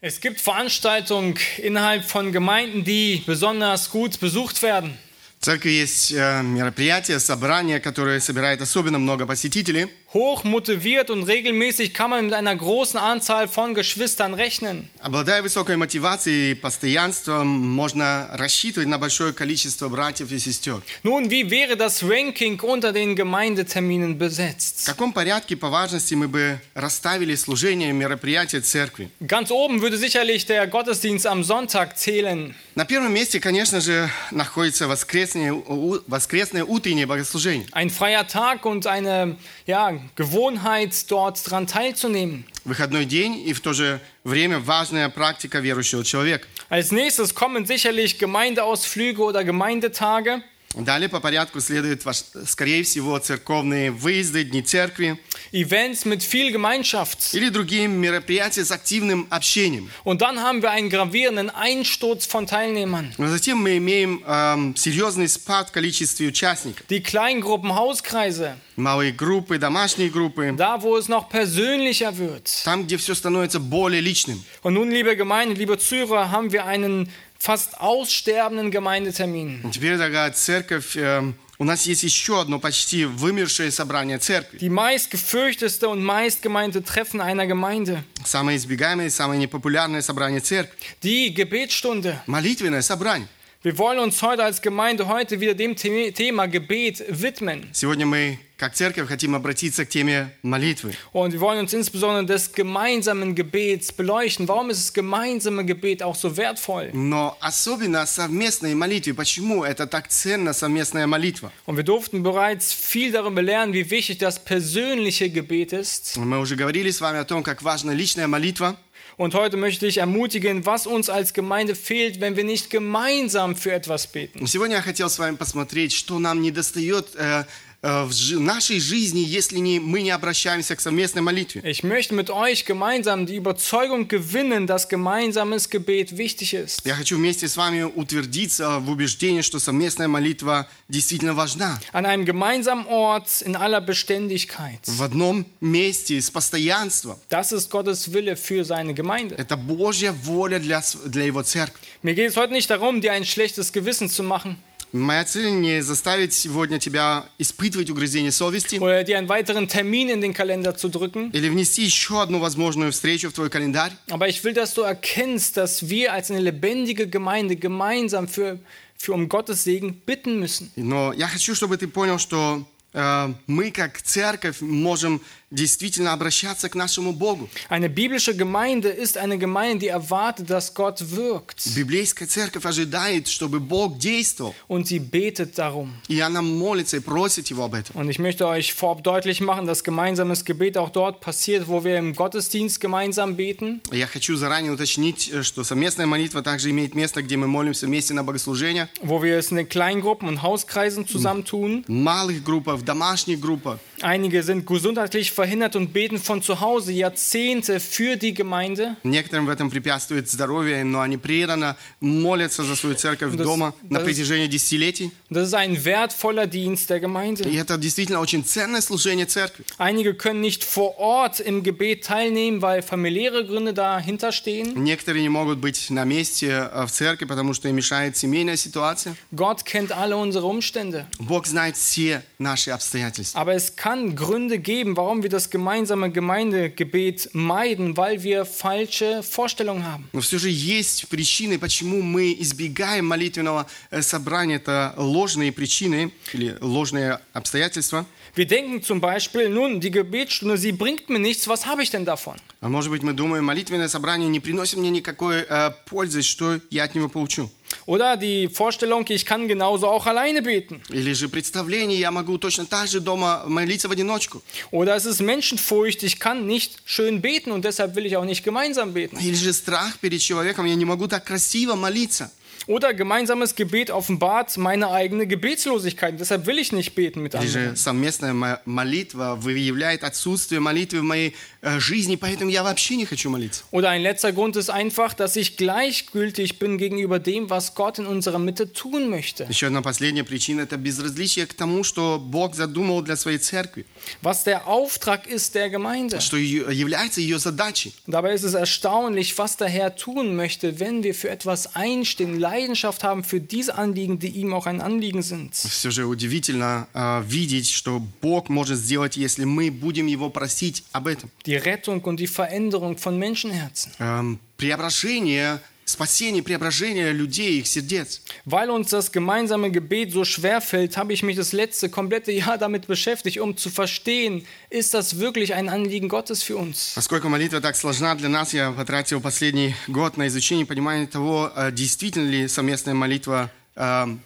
Es gibt Veranstaltungen innerhalb von Gemeinden, die besonders gut besucht werden. В церкви есть э, мероприятия, собрания, которые собирают особенно много посетителей. Hoch motiviert und regelmäßig kann man mit einer großen Anzahl von Geschwistern rechnen. Обладая высокой мотивацией и постоянством, можно рассчитывать на большое количество братьев и сестер. Nun, wie wäre das Ranking unter den Gemeindeterminen В besetzt? каком порядке по важности мы бы расставили служение, мероприятия церкви? Ganz oben würde sicherlich der Gottesdienst am Sonntag zählen. На первом месте, конечно же, находится воскресное, у- воскресное утреннее богослужение. Ein freier Tag und eine ja, Gewohnheit, dort dran teilzunehmen. Выходной день и в то же время важная практика верующего человека. Als nächstes kommen sicherlich Gemeindeausflüge oder Gemeindetage. Далее по порядку следует, ваш- скорее всего, церковные выезды, дни церкви Events mit viel Gemeinschaft. или другие мероприятия с активным общением. Und dann haben wir einen gravierenden Einsturz von Teilnehmern. Но затем мы имеем эм, серьезный спад в количестве участников. Die Kleingruppen, Hauskreise, Малые группы, домашние группы. da wo es noch persönlicher wird. Там, где все становится более личным. Und nun, liebe Gemeinde, liebe Zuhörer, haben wir einen fast aussterbenden Gemeindetermin. И Теперь, дорогая церковь, эм, у нас есть еще одно почти вымершее собрание церкви. Die meistgefürchteste und meistgemeinte Treffen einer Gemeinde. Самое избегаемое, самое непопулярное собрание церкви. Die Gebetsstunde. Молитвенное собрание. Wir wollen uns heute als Gemeinde heute wieder dem The- Thema Gebet widmen. Сегодня мы, как церковь, хотим обратиться к теме молитвы. Und wir wollen uns insbesondere des gemeinsamen Gebets beleuchten. Warum ist das gemeinsame Gebet auch so wertvoll? Но особенно о совместной молитве. Почему это так ценно, совместная молитва? Und wir durften bereits viel darüber lernen, wie wichtig das persönliche Gebet ist. Мы уже говорили с вами о том, как важна личная молитва. Und heute möchte ich ermutigen, was uns als Gemeinde fehlt, wenn wir nicht gemeinsam für etwas beten. Но Сегодня я хотел с вами посмотреть, что нам недостает э, э, в жи- нашей жизни, если не, мы не обращаемся к совместной молитве. Ich möchte mit euch gemeinsam die Überzeugung gewinnen, dass gemeinsames Gebet wichtig ist. Я хочу вместе с вами утвердиться в убеждении, что совместная молитва действительно важна. An einem gemeinsamen Ort in aller Beständigkeit. В одном месте, с постоянством. Das ist Gottes Wille für seine Gemeinde. Это Божья воля для, с- для Его церкви. Mir geht es heute nicht darum, dir ein schlechtes Gewissen zu machen Моя цель не заставить сегодня тебя испытывать угрызение совести oder dir einen weiteren Termin in den Kalender zu drücken. или внести еще одну возможную встречу в твой календарь. Aber ich will, dass du erkennst, dass wir als eine lebendige Gemeinde gemeinsam für, für um Gottes Segen bitten müssen. Но я хочу, чтобы ты понял, что э, мы как церковь можем действительно обращаться к нашему Богу. Eine biblische Gemeinde ist eine Gemeinde, die erwartet, dass Gott wirkt. Библейская церковь ожидает, чтобы Бог действовал. Und sie betet darum. И она молится и просит Его об этом. Und ich möchte euch vorab deutlich machen, dass gemeinsames Gebet auch dort passiert, wo wir im Gottesdienst gemeinsam beten. Я хочу заранее уточнить, э, что совместная молитва также имеет место, где мы молимся вместе на богослужениях, wo wir es in den Kleingruppen und Hauskreisen zusammentun. в малых группах, в домашних группах. Einige sind gesundheitlich verhindert und beten von zu Hause Jahrzehnte für die Gemeinde. Некоторым в этом препятствует здоровье, но они преданно молятся за свою церковь Das- дома на das- протяжении десятилетий. Und das ist ein wertvoller Dienst der Gemeinde. И это действительно очень ценное служение церкви. Einige können nicht vor Ort im Gebet teilnehmen, weil familiäre Gründe dahinter stehen. Некоторые не могут быть на месте э, в церкви, потому что им мешает семейная ситуация. Gott kennt alle unsere Umstände. Бог знает все наши обстоятельства. Aber es kann Gründe geben, warum wir das gemeinsame Gemeindegebet meiden, weil wir falsche Vorstellungen haben. Но все же есть причины, почему мы избегаем молитвенного э, собрания. Это ложные причины или ложные обстоятельства. Wir denken zum Beispiel, nun, die Gebetsstunde, sie bringt mir nichts, was habe ich denn davon? А может быть, мы думаем, молитвенное собрание не приносит мне никакой э, пользы, что я от него получу. Oder die Vorstellung, ich kann genauso auch alleine beten. Или же представление, я могу точно так же дома молиться в одиночку. Oder es ist Menschenfurcht, ich kann nicht schön beten und deshalb will ich auch nicht gemeinsam beten. Или же страх перед человеком, я не могу так красиво молиться. Oder gemeinsames Gebet offenbart meine eigene Gebetslosigkeit. Deshalb will ich nicht beten mit Или anderen. же совместная мо- молитва выявляет отсутствие молитвы в моей э, жизни, поэтому я вообще не хочу молиться. Oder ein letzter Grund ist einfach, dass ich gleichgültig bin gegenüber dem, was Gott in unserer Mitte tun möchte. Еще одна последняя причина – это безразличие к тому, что Бог задумал для своей церкви, Was der Auftrag ist der Gemeinde. что ее- является ее задачей. Und dabei ist es erstaunlich, was der Herr tun möchte, wenn wir für etwas einstehen, Leidenschaft haben für diese Anliegen, die ihm auch ein Anliegen sind. Все же удивительно э, видеть, что Бог может сделать, если мы будем Его просить об этом. Die Rettung und die Veränderung von Menschenherzen. Эм, преображение, спасение, преображение людей, их сердец. Weil uns das gemeinsame Gebet so schwer fällt, habe ich mich das letzte komplette Jahr damit beschäftigt, um zu verstehen, ist das wirklich ein Anliegen Gottes für uns? Поскольку молитва так сложна для нас, я потратил последний год на изучение и понимание того, э, действительно ли совместная молитва эм,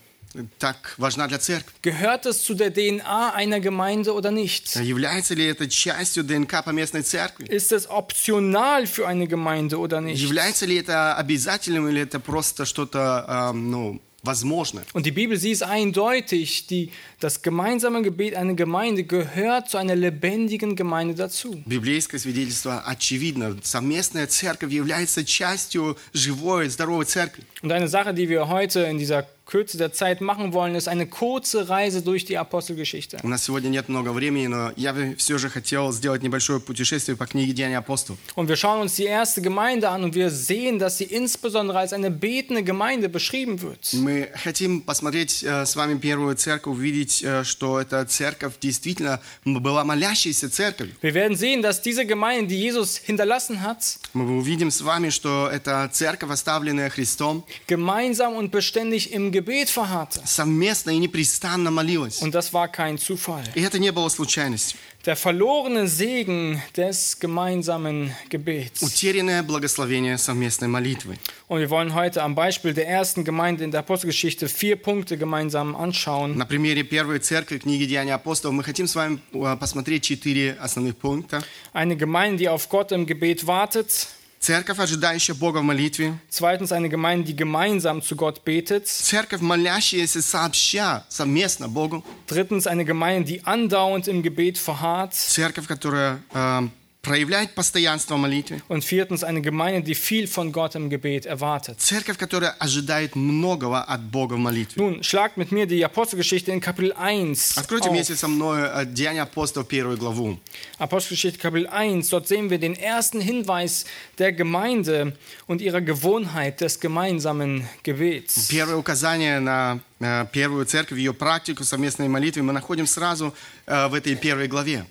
так важна для церкви. Gehört es zu der DNA einer Gemeinde oder nicht? Является ли это частью ДНК поместной церкви? Ist es optional für eine Gemeinde oder nicht? Является ли это обязательным или это просто что-то, эм, ну, возможное? Und die Bibel sieht es eindeutig, die, das gemeinsame Gebet einer Gemeinde gehört zu einer lebendigen Gemeinde dazu. Библейское свидетельство очевидно. Совместная церковь является частью живой, здоровой церкви. Und eine Sache, die wir heute in dieser Kürze der Zeit machen wollen, ist eine kurze Reise durch die Apostelgeschichte. У нас сегодня нет много времени, но я бы все же хотел сделать небольшое путешествие по книге Деяния апостолов. Und wir schauen uns die erste Gemeinde an und wir sehen, dass sie insbesondere als eine betende Gemeinde beschrieben wird. Мы хотим посмотреть э, с вами первую церковь, увидеть, э, что эта церковь действительно м- была молящейся церковью. Wir werden sehen, dass diese Gemeinde, die Jesus hinterlassen hat, Мы увидим с вами, что это церковь, оставленная Христом, gemeinsam und beständig im Gebet verharrte. совместно и непрестанно молилась. Und das war kein Zufall. И это не было случайностью. Der verlorene Segen des gemeinsamen Gebets. Утерянное благословение совместной молитвы. Und wir wollen heute am Beispiel der ersten Gemeinde in der Apostelgeschichte vier Punkte gemeinsam anschauen. На примере первой церкви книги Деяния апостолов мы хотим с вами э, посмотреть четыре основных пункта. Eine Gemeinde, die auf Gott im Gebet wartet. Церковь, ожидающая Бога в молитве. Zweitens eine Gemeinde, die gemeinsam zu Gott betet. Церковь, молящаяся сообща, совместно Богу. Drittens eine Gemeinde, die andauernd im Gebet verharrt. Церковь, которая э, проявляет постоянство в молитве. Und viertens eine Gemeinde, die viel von Gott im Gebet erwartet. Церковь, которая ожидает многого от Бога в молитве. Nun, schlagt mit mir die Apostelgeschichte in Kapitel 1 Откройте auf. вместе со мной э, Деяния апостолов, первую главу. Apostelgeschichte Kapitel 1, dort sehen wir den ersten Hinweis der Gemeinde und ihrer Gewohnheit des gemeinsamen Gebets. Первое указание на э, первую церковь, ее практику совместной молитвы мы находим сразу э, в этой первой главе.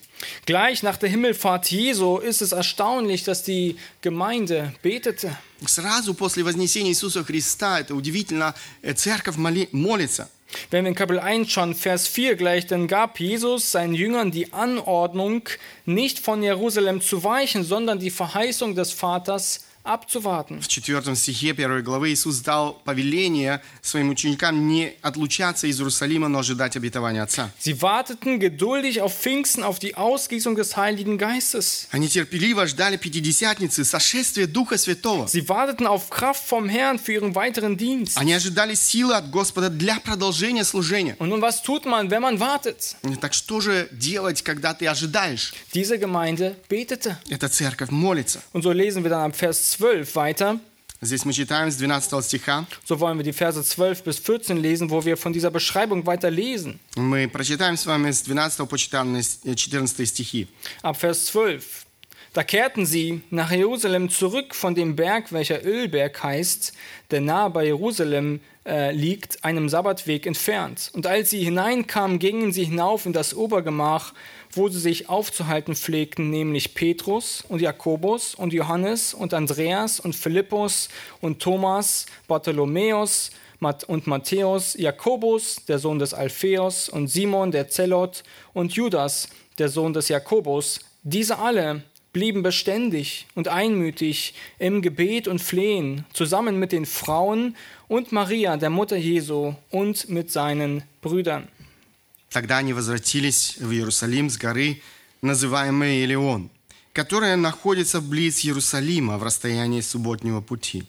Gleich nach der Himmelfahrt Jesu ist es erstaunlich, dass die Gemeinde betete. Сразу после вознесения Иисуса Христа, это удивительно, э, церковь моли- молится. Wenn wir in Kapitel 1 schon Vers 4 gleich, dann gab Jesus seinen Jüngern die Anordnung, nicht von Jerusalem zu weichen, sondern die Verheißung des Vaters abzuwarten. В четвертом стихе первой главы Иисус дал повеление своим ученикам не отлучаться из Иерусалима, но ожидать обетования Отца. Sie warteten geduldig auf Pfingsten, auf die Ausgießung des Heiligen Geistes. Они терпеливо ждали Пятидесятницы, сошествия Духа Святого. Sie warteten auf Kraft vom Herrn für ihren weiteren Dienst. Они ожидали силы от Господа для продолжения служения. Und nun, was tut man, wenn man wartet? Так что же делать, когда ты ожидаешь? Diese Gemeinde betete. Эта церковь молится. Und so lesen wir dann am Vers 12 weiter. Здесь мы читаем с 12 стиха. So wollen wir die Verse 12 bis 14 lesen, wo wir von dieser Beschreibung weiter lesen. Мы прочитаем с вами с 12 по 14 стихи. Ab Vers 12. Da kehrten sie nach Jerusalem zurück von dem Berg, welcher Ölberg heißt, der nahe bei Jerusalem äh, liegt, einem Sabbatweg entfernt. Und als sie hineinkamen, gingen sie hinauf in das Obergemach, wo sie sich aufzuhalten pflegten, nämlich Petrus und Jakobus und Johannes und Andreas und Philippus und Thomas, Bartholomäus und Matthäus, Jakobus, der Sohn des Alpheus, und Simon, der Zelot, und Judas, der Sohn des Jakobus. Diese alle blieben beständig und einmütig im Gebet und Flehen, zusammen mit den Frauen und Maria, der Mutter Jesu, und mit seinen Brüdern. Тогда они возвратились в Иерусалим с горы, называемой Елеон, которая находится близ Иерусалима в расстоянии субботнего пути.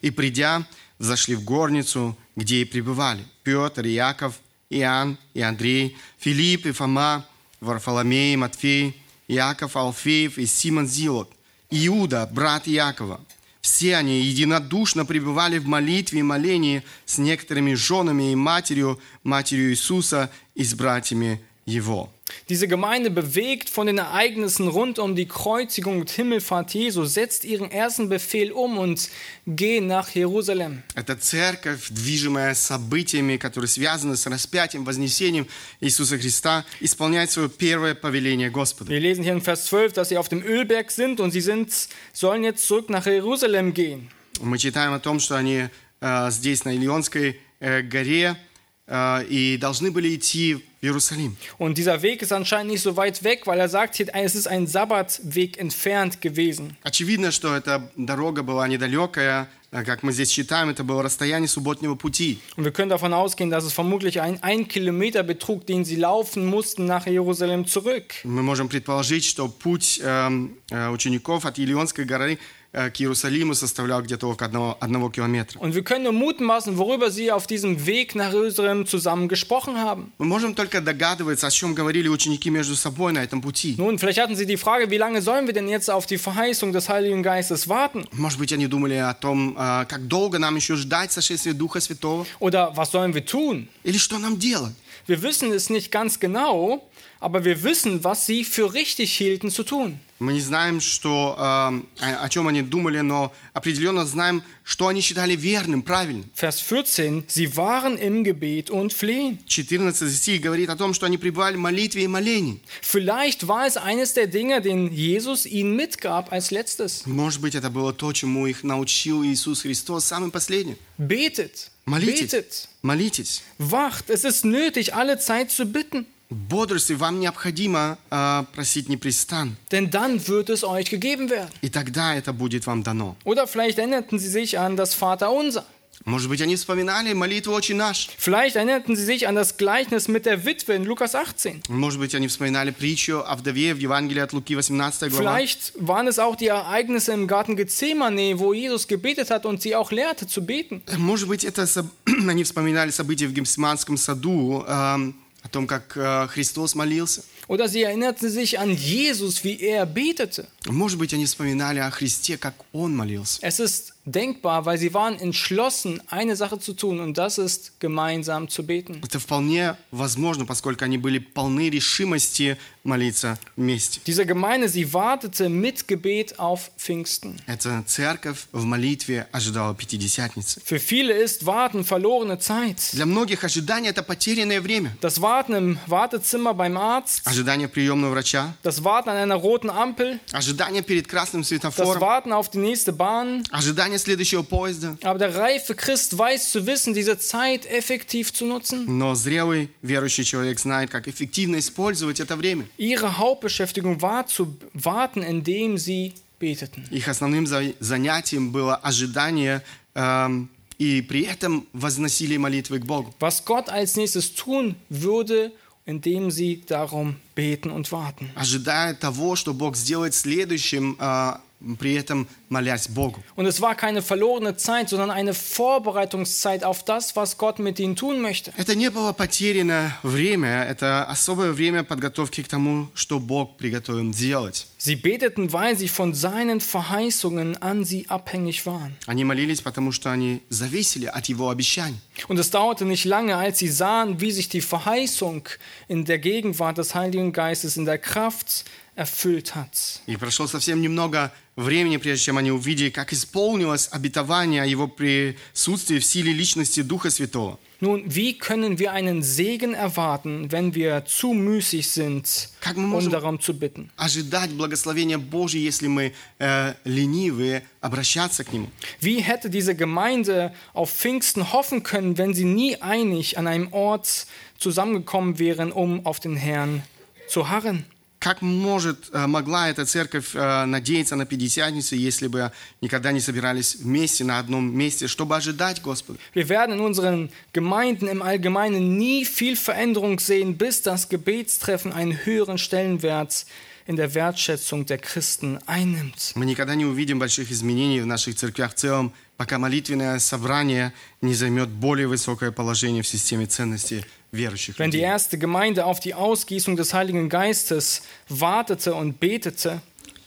И придя, взошли в горницу, где и пребывали. Петр, и Яков, Иоанн, и Андрей, Филипп, и Фома, Варфоломей, Матфей, Иаков, Алфеев и Симон Зилот, Иуда, брат Якова. Все они единодушно пребывали в молитве и молении с некоторыми женами и матерью, матерью Иисуса и с братьями Его. Diese Gemeinde, bewegt von den Ereignissen rund um die Kreuzigung und Himmelfahrt Jesu, setzt ihren ersten Befehl um und geht nach Jerusalem. Это церковь, движимая событиями, которые связаны с распятием, вознесением Иисуса Христа, исполняет свое первое повеление Господа. Wir lesen hier in Vers 12, dass sie auf dem Ölberg sind und sie sind, sollen jetzt zurück nach Jerusalem gehen. Мы читаем о том, что они э, здесь, на Илионской э, горе, э, и должны были идти в Иерусалим. Und dieser Weg ist anscheinend nicht so weit weg, weil er sagt hier, es ist ein Sabbatweg entfernt gewesen. Очевидно, что эта дорога была недалекая, э, как мы здесь читаем, это было расстояние субботнего пути. Und wir können davon ausgehen, dass es vermutlich ein ein Kilometer betrug, den sie laufen mussten nach Jerusalem zurück. Мы можем предположить, что путь эм, э, учеников от Илионской горы э, к Иерусалиму составлял где-то около одного, одного километра. Und wir können nur mutmaßen, worüber sie auf diesem Weg nach Jerusalem zusammen gesprochen haben. Мы можем только догадываться, о чем говорили ученики между собой на этом пути. Nun, vielleicht hatten sie die Frage, wie lange sollen wir denn jetzt auf die Verheißung des Heiligen Geistes warten? Может быть, они думали о том, э, как долго нам еще ждать сошествия Духа Святого, Oder was sollen wir tun? или что нам делать. Wir wissen es nicht ganz genau, aber wir wissen, was sie für richtig hielten zu tun. Мы не знаем, что, э, о о чем они думали, но определенно знаем, что они считали верным, правильным. Vers 14, sie waren im Gebet und flehen. 14 стих говорит о том, что они пребывали в молитве и молении. Vielleicht war es eines der Dinge, den Jesus ihnen mitgab als letztes. Может быть, это было то, чему их научил Иисус Христос, самым последним. Betet, Молитесь, betet, молитесь. wacht. Es ist nötig, alle Zeit zu bitten, Бодрствуй, вам необходимо э, просить непрестанно. denn dann wird es euch gegeben werden. И тогда это будет вам дано. Oder vielleicht erinnerten sie sich an das Vaterunser. Может быть, они вспоминали молитву «Очень наш». Vielleicht erinnerten sie sich an das Gleichnis mit der Witwe in Lukas 18. Может быть, они вспоминали притчу о вдове в Евангелии от Луки, 18 глава. Vielleicht waren es auch die Ereignisse im Garten Gethsemane, wo Jesus gebetet hat und sie auch lehrte zu beten. Может быть, это соб- они вспоминали события в Гефсиманском саду, эм, о том, как э, Христос молился. Oder sie erinnerten sich an Jesus, wie er betete. Может быть, они вспоминали о Христе, как Он молился. Es ist denkbar, weil sie waren entschlossen, eine Sache zu tun und das ist gemeinsam zu beten. Это вполне возможно, поскольку они были полны решимости молиться вместе. Diese Gemeinde, sie wartete mit Gebet auf Pfingsten. Эта церковь в молитве ожидала Пятидесятницы. Für viele ist Warten verlorene Zeit. Для многих ожидание – это потерянное время. Das Warten im Wartezimmer beim Arzt, Ожидание приемного врача, das Warten an einer roten Ampel, ожидание перед красным das светофором, Warten auf die nächste Bahn. ожидание следующего поезда. Aber der reife Christ weiß zu wissen, diese Zeit effektiv zu nutzen. Но зрелый верующий человек знает, как эффективно использовать это время. Ihre Hauptbeschäftigung war zu warten, indem sie beteten. Их основным за- занятием было ожидание, эм, и при этом возносили молитвы к Богу. Was Gott als nächstes tun würde, indem sie darum beten und warten. Ожидая того, что Бог сделает следующим, э, при этом молясь Богу. Und es war keine verlorene Zeit, sondern eine Vorbereitungszeit auf das, was Gott mit ihnen tun möchte. Это не было потеряно время, это особое время подготовки к тому, что Бог приготовил делать. Sie beteten, weil sie von seinen Verheißungen an sie abhängig waren. Они молились, потому что они зависели от Его обещаний. Und es dauerte nicht lange, als sie sahen, wie sich die Verheißung in der Gegenwart des Heiligen Geistes in der Kraft erfüllt hat. И прошло совсем немного времени, прежде чем они увидели, как исполнилось обетование о Его присутствии в силе личности Духа Святого. Nun, wie können wir einen Segen erwarten, wenn wir zu müßig sind, Как мы um можем darum zu bitten? ожидать благословения Божьего, если мы э, ленивые обращаться к Нему? Wie hätte diese Gemeinde auf Pfingsten hoffen können, wenn sie nie einig an einem Ort zusammengekommen wären, um auf den Herrn zu harren? Как может, э, могла эта церковь э, надеяться на Пятидесятницу, если бы никогда не собирались вместе на одном месте, чтобы ожидать Господа? Wir werden in unseren Gemeinden im Allgemeinen nie viel Veränderung sehen, bis das Gebetstreffen einen höheren Stellenwert in der Wertschätzung der Christen einnimmt. Мы никогда не увидим больших изменений в наших церквях в целом, пока молитвенное собрание не займет более высокое положение в системе ценностей Wenn die людей. erste Gemeinde auf die Ausgießung des Heiligen Geistes wartete und betete,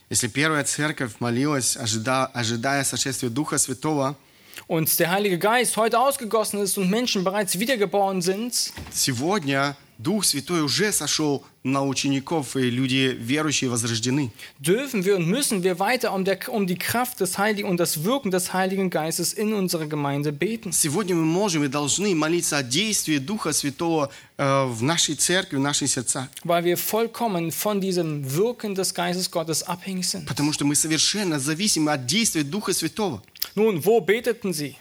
Если первая церковь молилась, ожида- ожидая сошествия Духа Святого, und der Heilige Geist heute ausgegossen ist und Menschen bereits wiedergeboren sind, сегодня Дух Святой уже сошел на учеников, и люди верующие возрождены. dürfen wir und müssen wir weiter um, der, um die Kraft des Heiligen und das Wirken des Heiligen Geistes in unserer Gemeinde beten. Сегодня мы можем и должны молиться о действии Духа Святого э, в нашей церкви, в наших сердцах. weil wir vollkommen von diesem Wirken des Geistes Gottes abhängig sind. Потому что мы совершенно зависимы от действия Духа Святого. Nun, wo beteten sie?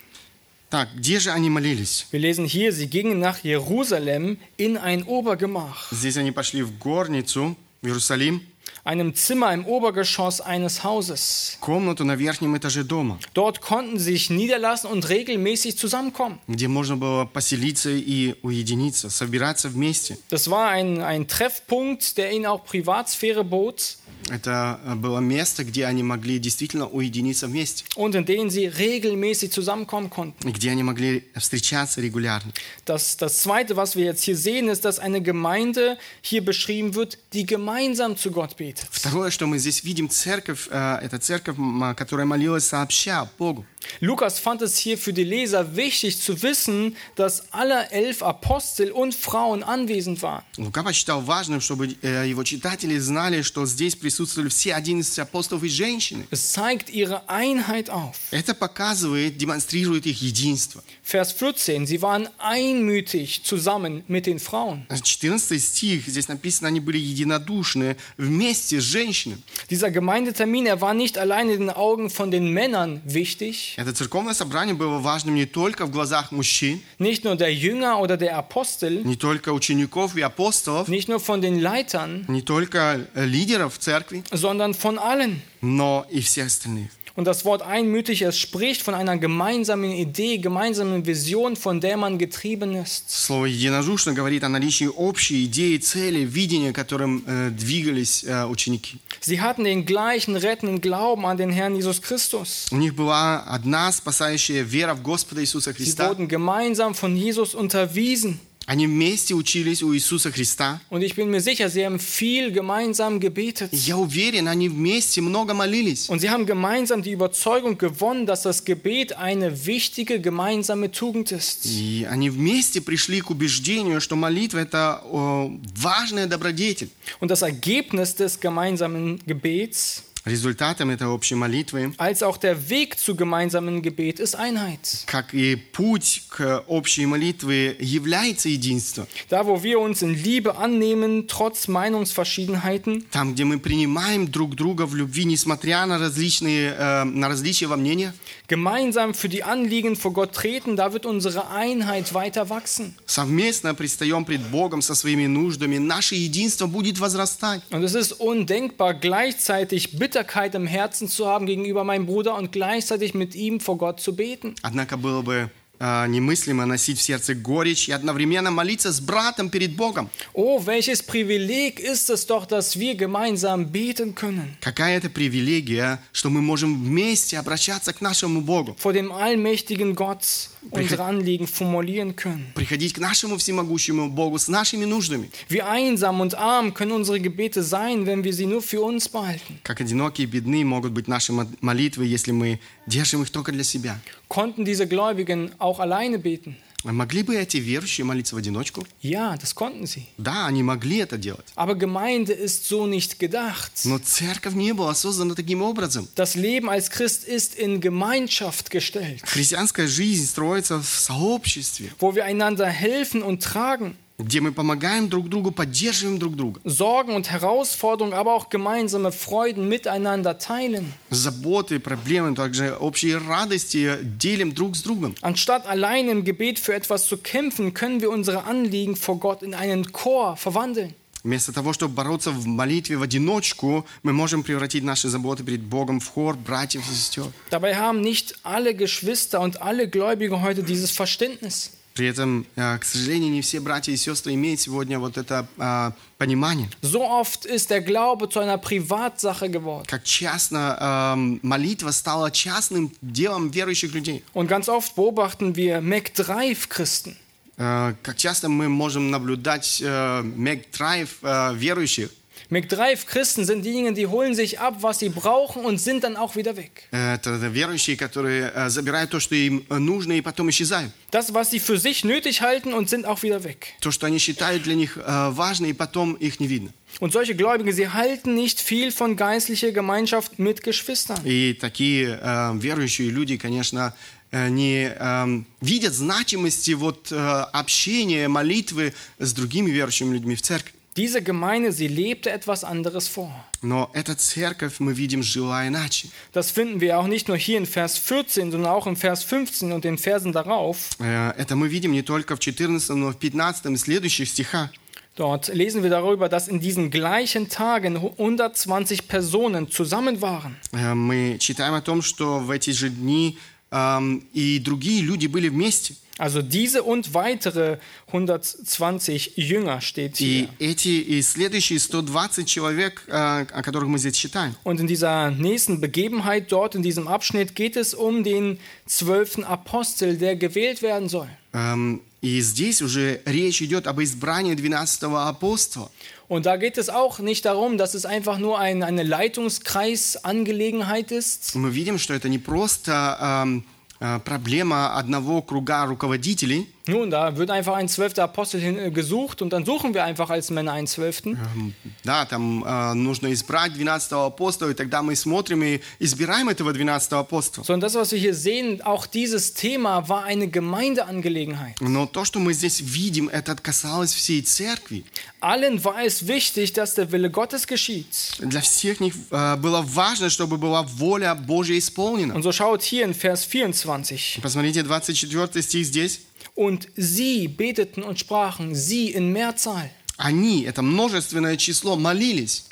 Так, где же они молились? Wir lesen hier, sie gingen nach Jerusalem in ein Obergemach, Здесь они пошли в горницу, в Иерусалим, einem Zimmer im Obergeschoss eines Hauses. комнату на верхнем этаже дома, Dort konnten sie sich niederlassen und regelmäßig zusammenkommen. где можно было поселиться и уединиться, собираться вместе. Das war ein, ein Treffpunkt, der ihnen auch Privatsphäre bot Это э, было место, где они могли действительно уединиться вместе, und in denen sie regelmäßig zusammenkommen konnten. и где они могли встречаться регулярно. Das, das Zweite, was wir jetzt hier sehen, ist, dass eine Gemeinde hier beschrieben wird, die gemeinsam zu Gott betet. Второе, что мы здесь видим, церковь, э, это церковь, м, которая молилась сообща Богу. Lukas fand es hier für die Leser wichtig zu wissen, dass alle elf Apostel und Frauen anwesend waren. Лука посчитал важным, чтобы э, его читатели знали, что здесь присутствовали все 11 апостолов и женщины. Es zeigt ihre Einheit auf. Это показывает, демонстрирует их единство. Vers 14, sie waren einmütig zusammen mit den Frauen. 14 стих, здесь написано, они были единодушны вместе с женщинами. Dieser Gemeindetermin, er war nicht allein in den Augen von den Männern wichtig, Это церковное собрание было важным не только в глазах мужчин, nicht nur der Jünger oder der Apostel, не только учеников и апостолов, nicht nur von den Leitern, не только э, лидеров церкви, sondern von allen. но и всех остальных. Und das Wort einmütig, es spricht von einer gemeinsamen Idee, gemeinsamen Vision, von der man getrieben ist. Слово «единодушно» говорит о наличии общей идеи, цели, видения, которым э, двигались э, ученики. Sie hatten den gleichen rettenden Glauben an den Herrn Jesus Christus. У них была одна спасающая вера в Господа Иисуса Sie Христа. wurden gemeinsam von Jesus unterwiesen. Они вместе учились у Иисуса Христа. Und ich bin mir sicher, sie haben viel gemeinsam gebetet. И Я уверен, они вместе много молились. Und sie haben gemeinsam die Überzeugung gewonnen, dass das Gebet eine wichtige gemeinsame Tugend ist. И они вместе пришли к убеждению, что молитва – это э, важная добродетель. Und das Ergebnis des gemeinsamen Gebets, Результатом этой общей молитвы, als auch der Weg zu gemeinsamen Gebet, ist Einheit. как и путь к общей молитве, является единство. Da, wo wir uns in Liebe annehmen, trotz Meinungsverschiedenheiten, Там, где мы принимаем друг друга в любви, несмотря на различные, э, на различия во мнениях, gemeinsam für die Anliegen vor Gott treten, da wird unsere Einheit weiter wachsen. совместно предстаем пред Богом со своими нуждами, наше единство будет возрастать. Und es ist undenkbar, gleichzeitig Bitterkeit im Herzen zu haben gegenüber meinem Bruder und gleichzeitig mit ihm vor Gott zu beten. Однако было бы э, немыслимо носить в сердце горечь и одновременно молиться с братом перед Богом. Oh, welches Privileg ist es doch, dass wir gemeinsam beten können. Какая это привилегия, что мы можем вместе обращаться к нашему Богу, Vor dem allmächtigen Gott unsere Anliegen formulieren können. приходить к нашему всемогущему Богу с нашими нуждами. Wie einsam und arm können unsere Gebete sein, wenn wir sie nur für uns behalten. Как одинокие и бедны могут быть наши мо- молитвы, если мы держим их только для себя. Konnten diese Gläubigen auch alleine beten? А Могли бы эти верующие молиться в одиночку? Ja, das konnten sie. Да, они могли это делать. Aber Gemeinde ist so nicht gedacht. Но церковь не была создана таким образом. Das Leben als Christ ist in Gemeinschaft gestellt, Христианская жизнь строится в сообществе, wo wir einander helfen und tragen, где мы помогаем друг другу, поддерживаем друг друга. Sorgen und Herausforderungen, aber auch gemeinsame Freuden miteinander teilen. Заботы, проблемы, также общие радости делим друг с другом. Anstatt allein im Gebet für etwas zu kämpfen, können wir unsere Anliegen vor Gott in einen Chor verwandeln. Вместо того, чтобы бороться в молитве в одиночку, мы можем превратить наши заботы перед Богом в хор братьев и сестер. Dabei haben nicht alle Geschwister und alle Gläubige heute dieses Verständnis. При этом, э, к сожалению, не все братья и сестры имеют сегодня вот это а, понимание, So oft ist der Glaube zu einer Privatsache geworden. как частно эм, молитва стала частным делом верующих людей. Und ganz oft beobachten wir McDrive-Christen. Э, Как часто мы можем наблюдать э, мег-драйв э, верующих. McDrive-Christen sind diejenigen, die holen sich ab, was sie brauchen und sind dann auch wieder weg. Это верующие, которые э, забирают то, что им э, нужно, и потом исчезают. Das, was sie für sich nötig halten und sind auch wieder weg. То, что они считают для них э, важно, и потом их не видно. Und solche Gläubige, sie halten nicht viel von geistlicher Gemeinschaft mit Geschwistern. И такие э, верующие люди, конечно, э, не э, видят значимости вот, э, общения, молитвы с другими верующими людьми в церкви. Diese Gemeinde, sie lebte etwas anderes vor. Но эта церковь, мы видим, жила иначе. Das finden wir auch nicht nur hier in Vers 14, sondern auch in Vers 15 und den Versen darauf. Э, Это мы видим не только в 14, но и в 15 и следующих стихах. Dort lesen wir darüber, dass in diesen gleichen Tagen 120 Personen zusammen waren. Э, Мы читаем о том, что в эти же дни эм, и другие люди были вместе. Also diese und weitere 120 Jünger steht И hier. эти и следующие 120 человек, э, о которых мы здесь читаем. Und in dieser nächsten Begebenheit dort in diesem Abschnitt geht es um den zwölften Apostel, der gewählt werden soll. Эм, И здесь уже речь идет об избрании 12 апостола. Und da geht es auch nicht darum, dass es einfach nur ein, eine Leitungskreisangelegenheit ist, Мы видим, что это не просто эм, э, проблема одного круга руководителей. Nun, da wird einfach ein zwölfter Apostel hin, äh, gesucht und dann suchen wir einfach als Männer einen zwölften. Эм, Да, там э, нужно избрать 12 апостола, и тогда мы смотрим и избираем этого 12 апостола. Sondern das, was wir hier sehen, auch dieses Thema war eine Gemeindeangelegenheit. Но то, что мы здесь видим, это касалось всей церкви. Allen war es wichtig, dass der Wille Gottes geschieht. Для всех них э, было важно, чтобы была воля Божья исполнена. Und so schaut hier in Vers 24. Посмотрите, 24 стих здесь. Und sie beteten und sprachen, sie in Mehrzahl. Они, это множественное число, молились.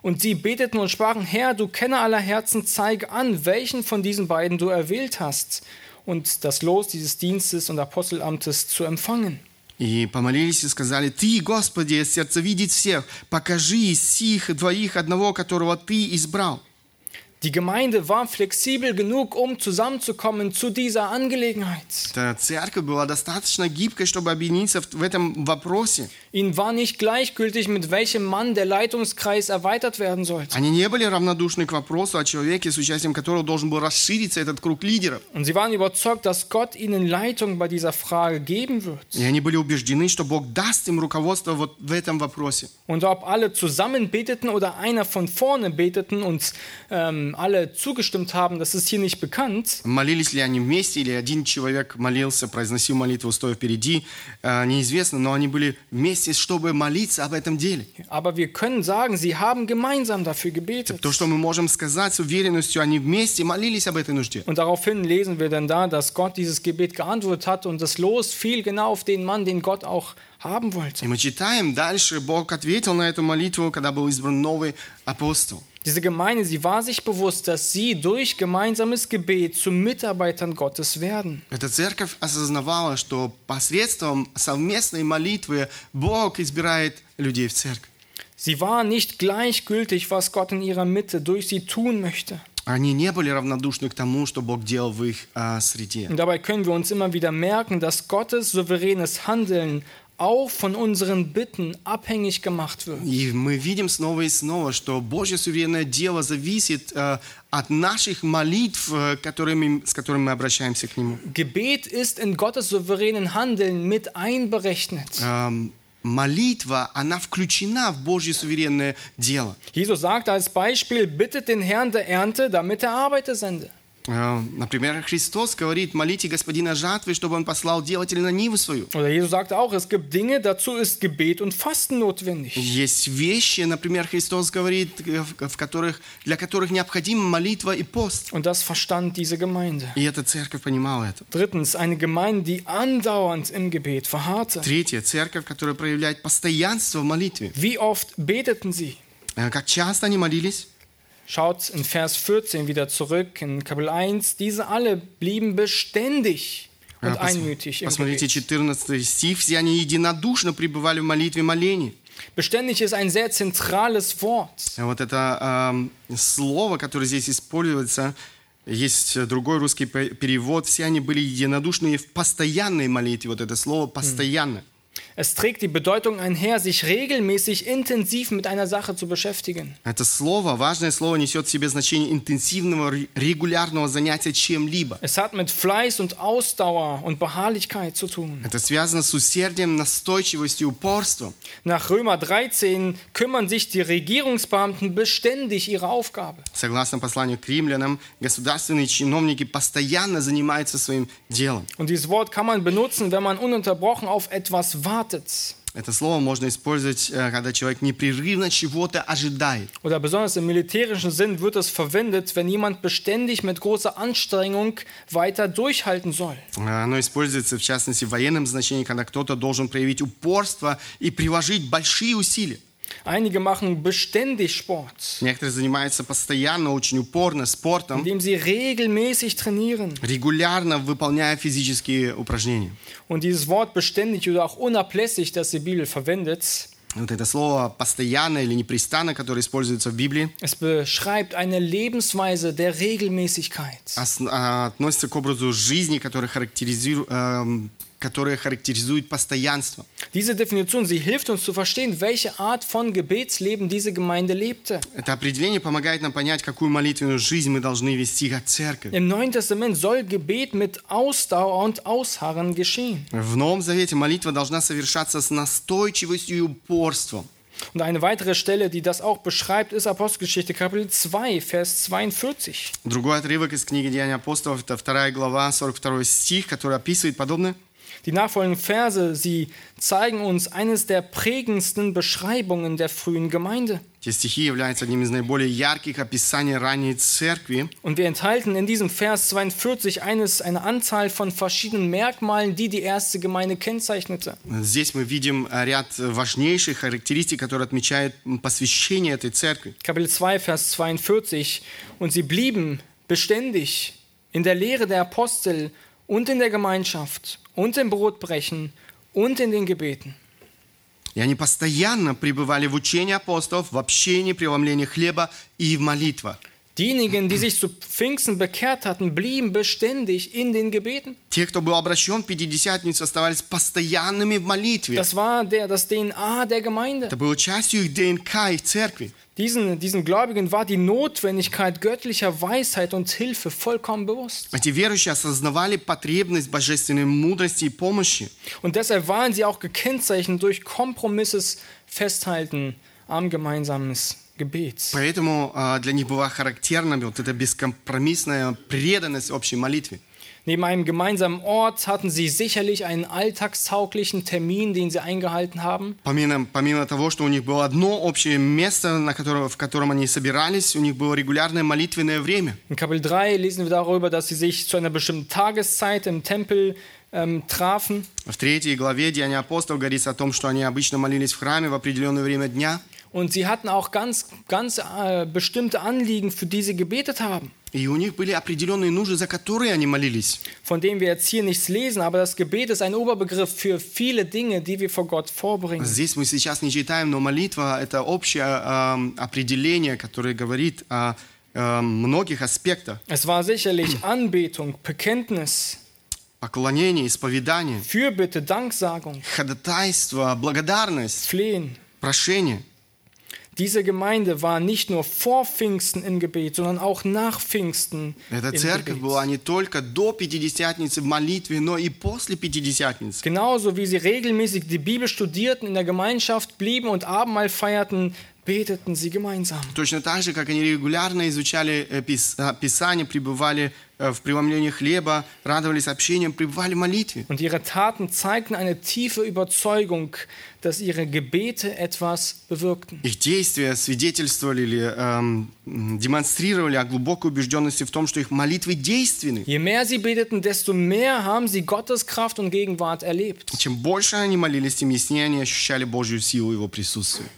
Und sie beteten und sprachen, Herr, du Kenner aller Herzen, zeige an, welchen von diesen beiden du erwählt hast, und das Los dieses Dienstes und Apostelamtes zu empfangen. И помолились и сказали, «Ты, Господи, сердце видеть всех, покажи из сих двоих одного, которого Ты избрал». Die Gemeinde war flexibel genug, um zusammenzukommen zu dieser Angelegenheit. Эта церковь была достаточно гибкой, чтобы объединиться в, в этом вопросе. Ihnen war nicht gleichgültig, mit welchem Mann der Leitungskreis erweitert werden sollte. Они не были равнодушны к вопросу о человеке, с участием которого должен был расшириться этот круг лидеров. Und sie waren überzeugt, dass Gott ihnen Leitung bei dieser Frage geben wird. И они были убеждены, что Бог даст им руководство вот в этом вопросе. Und ob alle zusammen beteten oder einer von vorne beteten und ähm, alle zugestimmt haben, das ist hier nicht bekannt. Молились ли они вместе, или один человек молился, произносил молитву, стоя впереди, э, неизвестно, но они были вместе, чтобы молиться об этом деле. Aber wir können sagen, sie haben gemeinsam dafür gebetet. То, что мы можем сказать с уверенностью, они вместе молились об этой нужде. Und daraufhin lesen wir dann da, dass Gott dieses Gebet geantwortet hat und das Los fiel genau auf den Mann, den Gott auch haben wollte. И мы читаем дальше, Бог ответил на эту молитву, когда был избран новый апостол. Diese Gemeinde, sie war sich bewusst, dass sie durch gemeinsames Gebet zu Mitarbeitern Gottes werden. Эта церковь осознавала, что посредством совместной молитвы Бог избирает людей в церковь. Sie war nicht gleichgültig, was Gott in ihrer Mitte durch sie tun möchte. Они не были равнодушны к тому, что Бог делал в их а, среде. Und dabei können wir uns immer wieder merken, dass Gottes souveränes Handeln auch von unseren Bitten abhängig gemacht wird. И мы видим снова и снова, что Божье суверенное дело зависит э, от наших молитв, э, которыми, с которыми мы обращаемся к Нему. Gebet ist in Gottes souveränen Handeln mit einberechnet. Эм, молитва, она включена в Божье суверенное дело. Jesus sagt als Beispiel, bittet den Herrn der Ernte, damit er Arbeiter sende. Э, например, Христос говорит, молите Господина жатвы, чтобы Он послал делателя на ниву свою. Oder Jesus sagt auch, es gibt Dinge, dazu ist Gebet und Fasten notwendig. Есть вещи, например, Христос говорит, э, в которых, для которых необходима молитва и пост. Und das verstand diese Gemeinde. И эта церковь понимала это. Drittens, eine Gemeinde, die andauernd im Gebet verharrte. Третье, церковь, которая проявляет постоянство в молитве. Wie oft beteten sie? Э, Как часто они молились? Schaut in Vers 14 wieder zurück in Kapitel 1. Diese alle blieben beständig und einmütig im Посмотрите, Gebet. 14 стих. Все они единодушно пребывали в молитве и молении. Beständig ist ein sehr zentrales Wort. А Вот это ам, слово, которое здесь используется, есть другой русский пе- перевод. Все они были единодушны в постоянной молитве. Вот это слово «постоянно». Es trägt die Bedeutung einher, sich regelmäßig intensiv mit einer Sache zu beschäftigen. Это слово, важное слово, несет в себе значение интенсивного, ре- регулярного занятия чем-либо. Es hat mit Fleiß und Ausdauer und Beharrlichkeit zu tun. Это связано с усердием, настойчивостью, упорством. Nach Römer 13 kümmern sich die Regierungsbeamten beständig ihrer Aufgabe. Согласно посланию к римлянам, государственные чиновники постоянно занимаются своим делом. Und dieses Wort kann man benutzen, wenn man ununterbrochen auf etwas wartet Это слово можно использовать, э, когда человек непрерывно чего-то ожидает. Oder besonders im militärischen Sinn wird es verwendet, wenn jemand beständig mit großer Anstrengung weiter durchhalten soll. Э, Оно используется, в частности, в военном значении, когда кто-то должен проявить упорство и приложить большие усилия. Einige machen beständig Sport, Некоторые занимаются постоянно, очень упорно спортом, indem sie regelmäßig trainieren. регулярно выполняя физические упражнения. Und dieses Wort beständig oder auch unablässig, das die Bibel verwendet, Вот это слово «постоянно» или «непрестанно», которое используется в Библии, es beschreibt eine Lebensweise der Regelmäßigkeit. ос- а, относится к образу жизни, который характеризует, эм, которое характеризует постоянство. Diese Definition, sie hilft uns zu verstehen, welche Art von Gebetsleben diese Gemeinde lebte. Это определение помогает нам понять, какую молитвенную жизнь мы должны вести как церковь. Im Neuen Testament soll Gebet mit Ausdauer und Ausharren geschehen. В Новом Завете молитва должна совершаться с настойчивостью и упорством. Und eine weitere Stelle, die das auch beschreibt, ist Apostelgeschichte Kapitel 2, Vers 42. Другой отрывок из книги Деяний апостолов, это 2 глава, 42 стих, который описывает подобное. Die nachfolgenden Verse, sie zeigen uns eines der prägendsten Beschreibungen der frühen Gemeinde. Те стихи являются одним из наиболее ярких описаний ранней церкви. Und wir enthalten in diesem Vers 42 eines, eine Anzahl von verschiedenen Merkmalen, die die erste Gemeinde kennzeichnete. Здесь мы видим э, ряд важнейших характеристик, которые отмечают м, посвящение этой церкви. Kapitel 2, Vers 42. Und sie blieben beständig in der Lehre der Apostel und in der Gemeinschaft und im Brotbrechen und in den Gebeten. И они постоянно пребывали в учении апостолов, в общении, преломлении хлеба и в молитвах. Diejenigen, die sich zu Pfingsten bekehrt hatten, blieben beständig in den Gebeten. Те, кто был обращен в Пятидесятницу, оставались постоянными в молитве. Das war der, das DNA der Gemeinde. Это было частью их ДНК, их церкви. Diesen, diesen Gläubigen war die Notwendigkeit göttlicher Weisheit und Hilfe vollkommen bewusst. Эти верующие осознавали потребность божественной мудрости и помощи. Und deshalb waren sie auch gekennzeichnet durch kompromisses Festhalten am gemeinsames Gebet. Поэтому а, для них была характерна вот эта бескомпромиссная преданность общей молитве. Neben einem gemeinsamen Ort hatten sie sicherlich einen alltagstauglichen Termin, den sie eingehalten haben. Помимо, помимо того, что у них было одно общее место, на котором, в котором они собирались, у них было регулярное молитвенное время. In Kapitel 3 lesen wir darüber, dass sie sich zu einer bestimmten Tageszeit im Tempel ähm, trafen. В третьей главе Деяния апостолов говорится о том, что они обычно молились в храме в определенное время дня. Und sie hatten auch ganz, ganz äh, bestimmte Anliegen, für die sie gebetet haben. И у них были определенные нужды, за которые они молились. Von denen wir jetzt hier nichts lesen, aber das Gebet ist ein Oberbegriff für viele Dinge, die wir vor Gott vorbringen. Здесь мы сейчас не читаем, но молитва – это общее эм, определение, которое говорит о эм, многих аспектах. Es war sicherlich Anbetung, Bekenntnis, Поклонение, исповедание, Fürbitte, Danksagung, ходатайство, благодарность, Flehen. прошение. Diese Gemeinde war nicht nur vor Pfingsten im Gebet, sondern auch nach Pfingsten Эта im церковь Gebet. была не только до Пятидесятницы в молитве, но и после Пятидесятницы. Genauso wie sie regelmäßig die Bibel studierten, in der Gemeinschaft blieben und Abendmahl feierten, beteten sie gemeinsam. Точно так же, как они регулярно изучали э, пис- а, Писание, пребывали э, в преломлении хлеба, радовались общением, пребывали в молитве. Und ihre Taten zeigten eine tiefe Überzeugung, dass ihre Gebete etwas bewirkten. Их действия свидетельствовали м, демонстрировали о глубокой убежденности в том, что их молитвы действенны. Je mehr sie beteten, desto mehr haben sie Gottes Kraft und Gegenwart erlebt. Чем больше они молились, тем яснее они ощущали Божью силу и Его присутствие.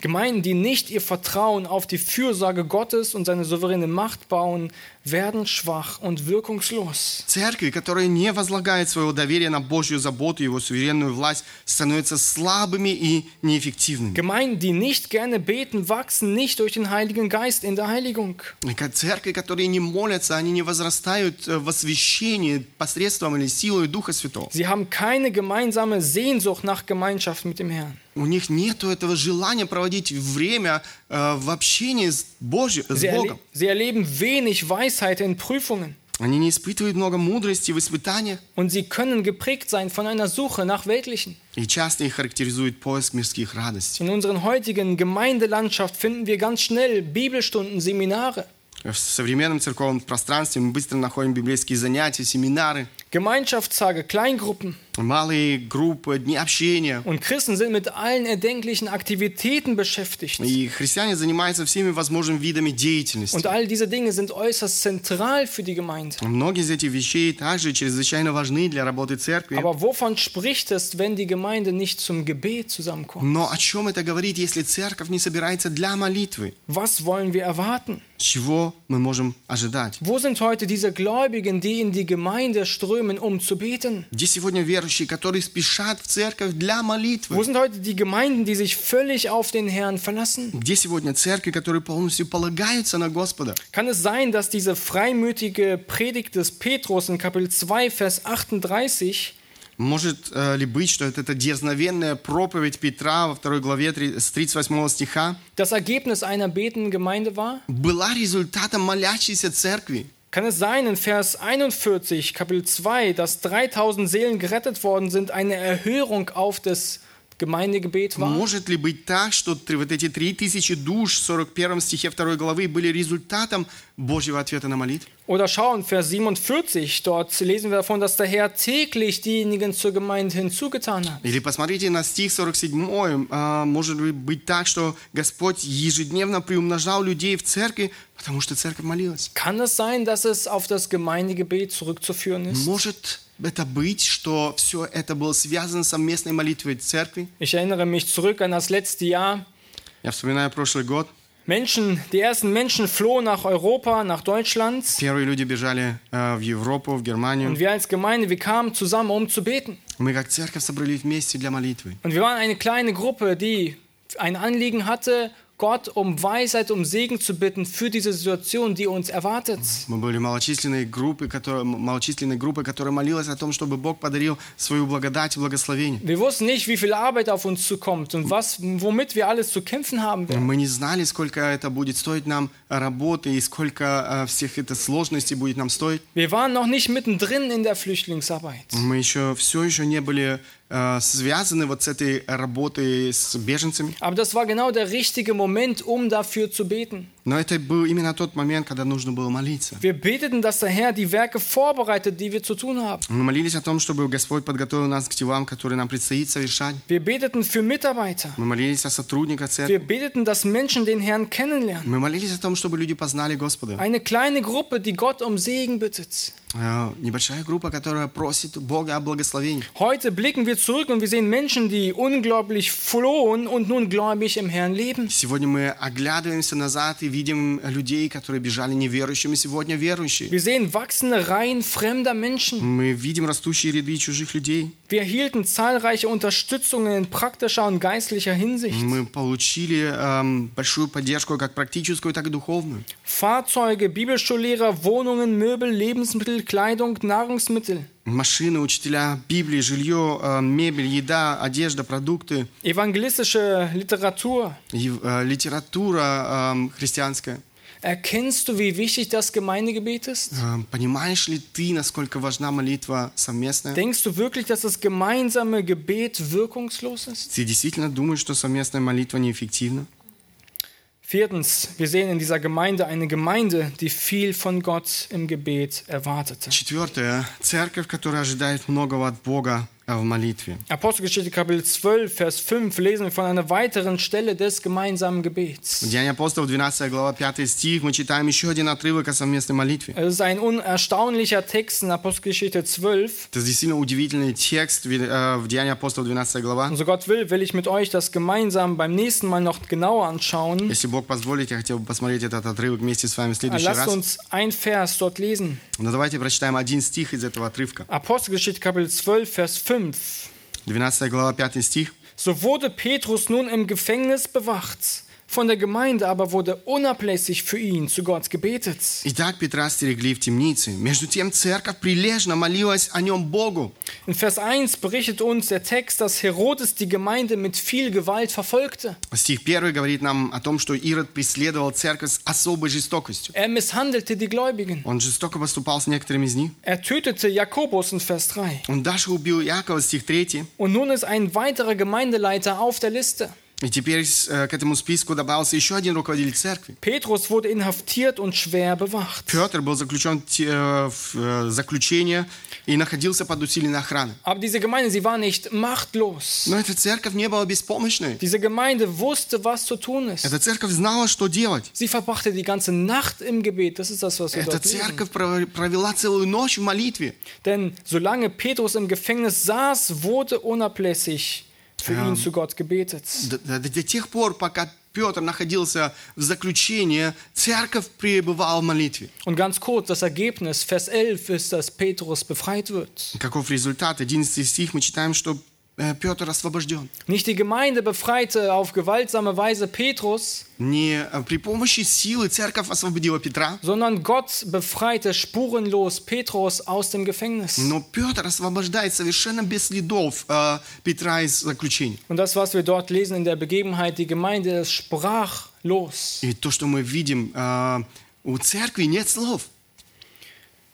Gemeinden, die nicht ihr Vertrauen auf die Fürsorge Gottes und seine souveräne Macht bauen, werden schwach und wirkungslos. Церкви, которые не возлагают своего доверия на Божью заботу и Его суверенную власть, становятся слабыми и неэффективными. Gemeinden, die nicht gerne beten, wachsen nicht durch den Heiligen Geist in der Heiligung. И ка- Церкви, которые не молятся, они не возрастают э, в освящении посредством или силой Духа Святого. Sie haben keine gemeinsame Sehnsucht nach Gemeinschaft mit dem Herrn. У них нет этого желания проводить время э, в общении с, Божьим, с Sie, Богом. sie erleben wenig Weisheit in Prüfungen. Они не испытывают много мудрости в испытаниях, Und sie können geprägt sein von einer Suche nach Weltlichen. и часто их характеризует поиск мирских радостей. In unserer heutigen Gemeindelandschaft finden wir ganz schnell Bibelstunden, Seminare. В современном церковном пространстве мы быстро находим библейские занятия, семинары, Gemeinschaftstage, Kleingruppen. малые группы, дни общения. Und Christen sind mit allen erdenklichen Aktivitäten beschäftigt. И христиане занимаются всеми возможными видами деятельности. Und all diese Dinge sind äußerst zentral für die Gemeinde. Многие из этих вещей также чрезвычайно важны для работы церкви. Aber wovon spricht es, wenn die Gemeinde nicht zum Gebet zusammenkommt? Но о чем это говорит, если церковь не собирается для молитвы? Was wollen wir erwarten? Чего мы можем ожидать? Wo sind heute diese Gläubigen, die in die Gemeinde strömen, Um zu beten? Где сегодня верующие, которые спешат в церковь для Wo молитвы? sind heute die Gemeinden, die sich völlig auf den Herrn verlassen? Где сегодня церкви, которые полностью полагаются на Господа? Kann es sein, dass diese freimütige Predigt des Petrus in Kapitel 2, Vers 38 Может э, ли быть, что это, это дерзновенная проповедь Петра во второй главе три- с 38 стиха das Ergebnis einer betenden Gemeinde war? была результатом молящейся церкви? Kann es sein in Vers 41, Kapitel 2, dass 3000 Seelen gerettet worden sind, eine Erhörung auf das Gemeindegebet war? Может ли быть так, что три- вот эти три тысячи душ в 41 стихе 2 главы были результатом Божьего ответа на молитву? Oder schauen, Vers 47, dort lesen wir davon, dass der Herr täglich diejenigen zur Gemeinde hinzugetan hat. Или посмотрите на стих 47. а, может ли быть так, что Господь ежедневно приумножал людей в церкви, потому что церковь молилась? Kann es sein, dass es auf das Gemeindegebet zurückzuführen ist? Может это быть, что все это было связано с совместной молитвой церкви? Ich erinnere mich zurück an das letzte Jahr. Я вспоминаю прошлый год. Menschen, die ersten Menschen flohen nach Europa, nach Deutschland. Первые люди бежали э, в Европу, в Германию. Und wir als Gemeinde, wir kamen zusammen, um zu beten. Мы как церковь собрались вместе для молитвы. Und wir waren eine kleine Gruppe, die ein Anliegen hatte, Gott um Weisheit, um Segen zu bitten für diese Situation, die uns erwartet. Мы были малочисленной группой, которая, малочисленной группой, которая молилась о том, чтобы Бог подарил свою благодать и благословение. Wir wussten nicht, wie viel Arbeit auf uns zukommt und was, womit wir alles zu kämpfen haben werden. Мы не знали, сколько это будет стоить нам работы и сколько э, всех это сложностей будет нам стоить. Wir waren noch nicht mittendrin in der Flüchtlingsarbeit. Мы еще все еще не были э, связаны вот с этой работой с беженцами. Aber das war genau der richtige Moment, um dafür zu beten. Но это был именно тот момент, когда нужно было молиться. Wir beteten, dass der Herr die Werke vorbereitet, die wir zu tun haben. Мы молились о том, чтобы Господь подготовил нас к делам, которые нам предстоит совершать. Wir beteten für Mitarbeiter. Мы молились о сотрудниках церкви. Wir beteten, dass Menschen den Herrn kennenlernen. Мы молились о том, чтобы люди познали Господа. Eine kleine Gruppe, die Gott um Segen bittet. Э, Небольшая группа, которая просит Бога о благословении. Heute blicken wir zurück und wir sehen Menschen, die unglaublich flohen und nun gläubig im Herrn leben. Сегодня мы оглядываемся назад и видим людей, которые бежали неверующими, сегодня верующие. Wir sehen wachsende Reihen fremder Menschen. Мы видим растущие ряды чужих людей. Wir erhielten zahlreiche Unterstützungen in praktischer und geistlicher Hinsicht. Мы получили эм, большую поддержку, как практическую, так и духовную. Fahrzeuge, Bibelschullehrer, Wohnungen, Möbel, Lebensmittel, Kleidung, Nahrungsmittel. Машины, учителя, Библии, жилье, э, мебель, еда, одежда, продукты, Evangelistische Literatur. э, литература эм, христианская. Erkennst du, wie wichtig das Gemeindegebet ist? Э, Понимаешь ли ты, насколько важна молитва совместная? Denkst du wirklich, dass das gemeinsame Gebet wirkungslos ist? Ты действительно думаешь, что совместная молитва неэффективна? Viertens, wir sehen in dieser Gemeinde eine Gemeinde, die viel von Gott im Gebet erwartete. Четвертое. Церковь, которая ожидает многого от Бога в молитве. Apostelgeschichte Kapitel 12, Vers 5 lesen wir von einer weiteren Stelle des gemeinsamen Gebets. В Деяния апостолов, 12 глава, 5 стих, мы читаем еще один отрывок о совместной молитве. Es ist ein unerstaunlicher Text in Apostelgeschichte 12. Это действительно удивительный текст в э, в Деяния апостолов, 12 глава. Und so Gott will, will ich mit euch das gemeinsam beim nächsten Mal noch genauer anschauen. Если Бог позволит, я хотел бы посмотреть этот отрывок вместе с вами в следующий Lasst раз. uns ein Vers dort lesen. Но давайте прочитаем один стих из этого отрывка. Apostelgeschichte Kapitel 12, Vers 5. 12 глава, 5 стих. So wurde Petrus nun im Gefängnis bewacht. Von der Gemeinde aber wurde unablässig für ihn zu Gott gebetet. Итак, Петра стерегли в темнице. Между тем церковь прилежно молилась о нем Богу. In Vers 1 berichtet uns der Text, dass Herodes die Gemeinde mit viel Gewalt verfolgte. Стих 1 говорит нам о том, что Ирод преследовал церковь с особой жестокостью. Er misshandelte die Gläubigen. Он жестоко поступал с некоторыми из них. Er tötete Jakobus in Vers 3. Он даже убил Якова, стих 3. Und nun ist ein weiterer Gemeindeleiter auf der Liste. И теперь э, к этому списку добавился еще один руководитель церкви. Petrus wurde inhaftiert und schwer bewacht. Петр был заключен э, в э, заключение и находился под усиленной охраной. Aber diese Gemeinde, sie war nicht machtlos. Но эта церковь не была беспомощной. Diese Gemeinde wusste, was zu tun ist. Эта церковь знала, что делать. Sie verbrachte die ganze Nacht im Gebet. Das ist das, was wir Эта lesen. церковь пров- провела целую ночь в молитве. Denn solange Petrus im Gefängnis saß, wurde unablässig für Ja. ihn zu Gott gebetet. До, тех пор, пока Петр находился в заключении, церковь пребывала в молитве. Und ganz kurz, das Ergebnis, Vers 11, ist, dass Petrus befreit wird. Каков результат? 11 стих мы читаем, что Петр освобожден. Nicht die Gemeinde befreite auf gewaltsame Weise Petrus, Не э, при помощи силы церковь освободила Петра, sondern Gott befreite spurenlos Petrus aus dem Gefängnis. но Петр освобождает совершенно без следов э, Петра из заключения. Und das, was wir dort lesen in der Begebenheit, die Gemeinde ist sprachlos. И то, что мы видим, э, у церкви нет слов.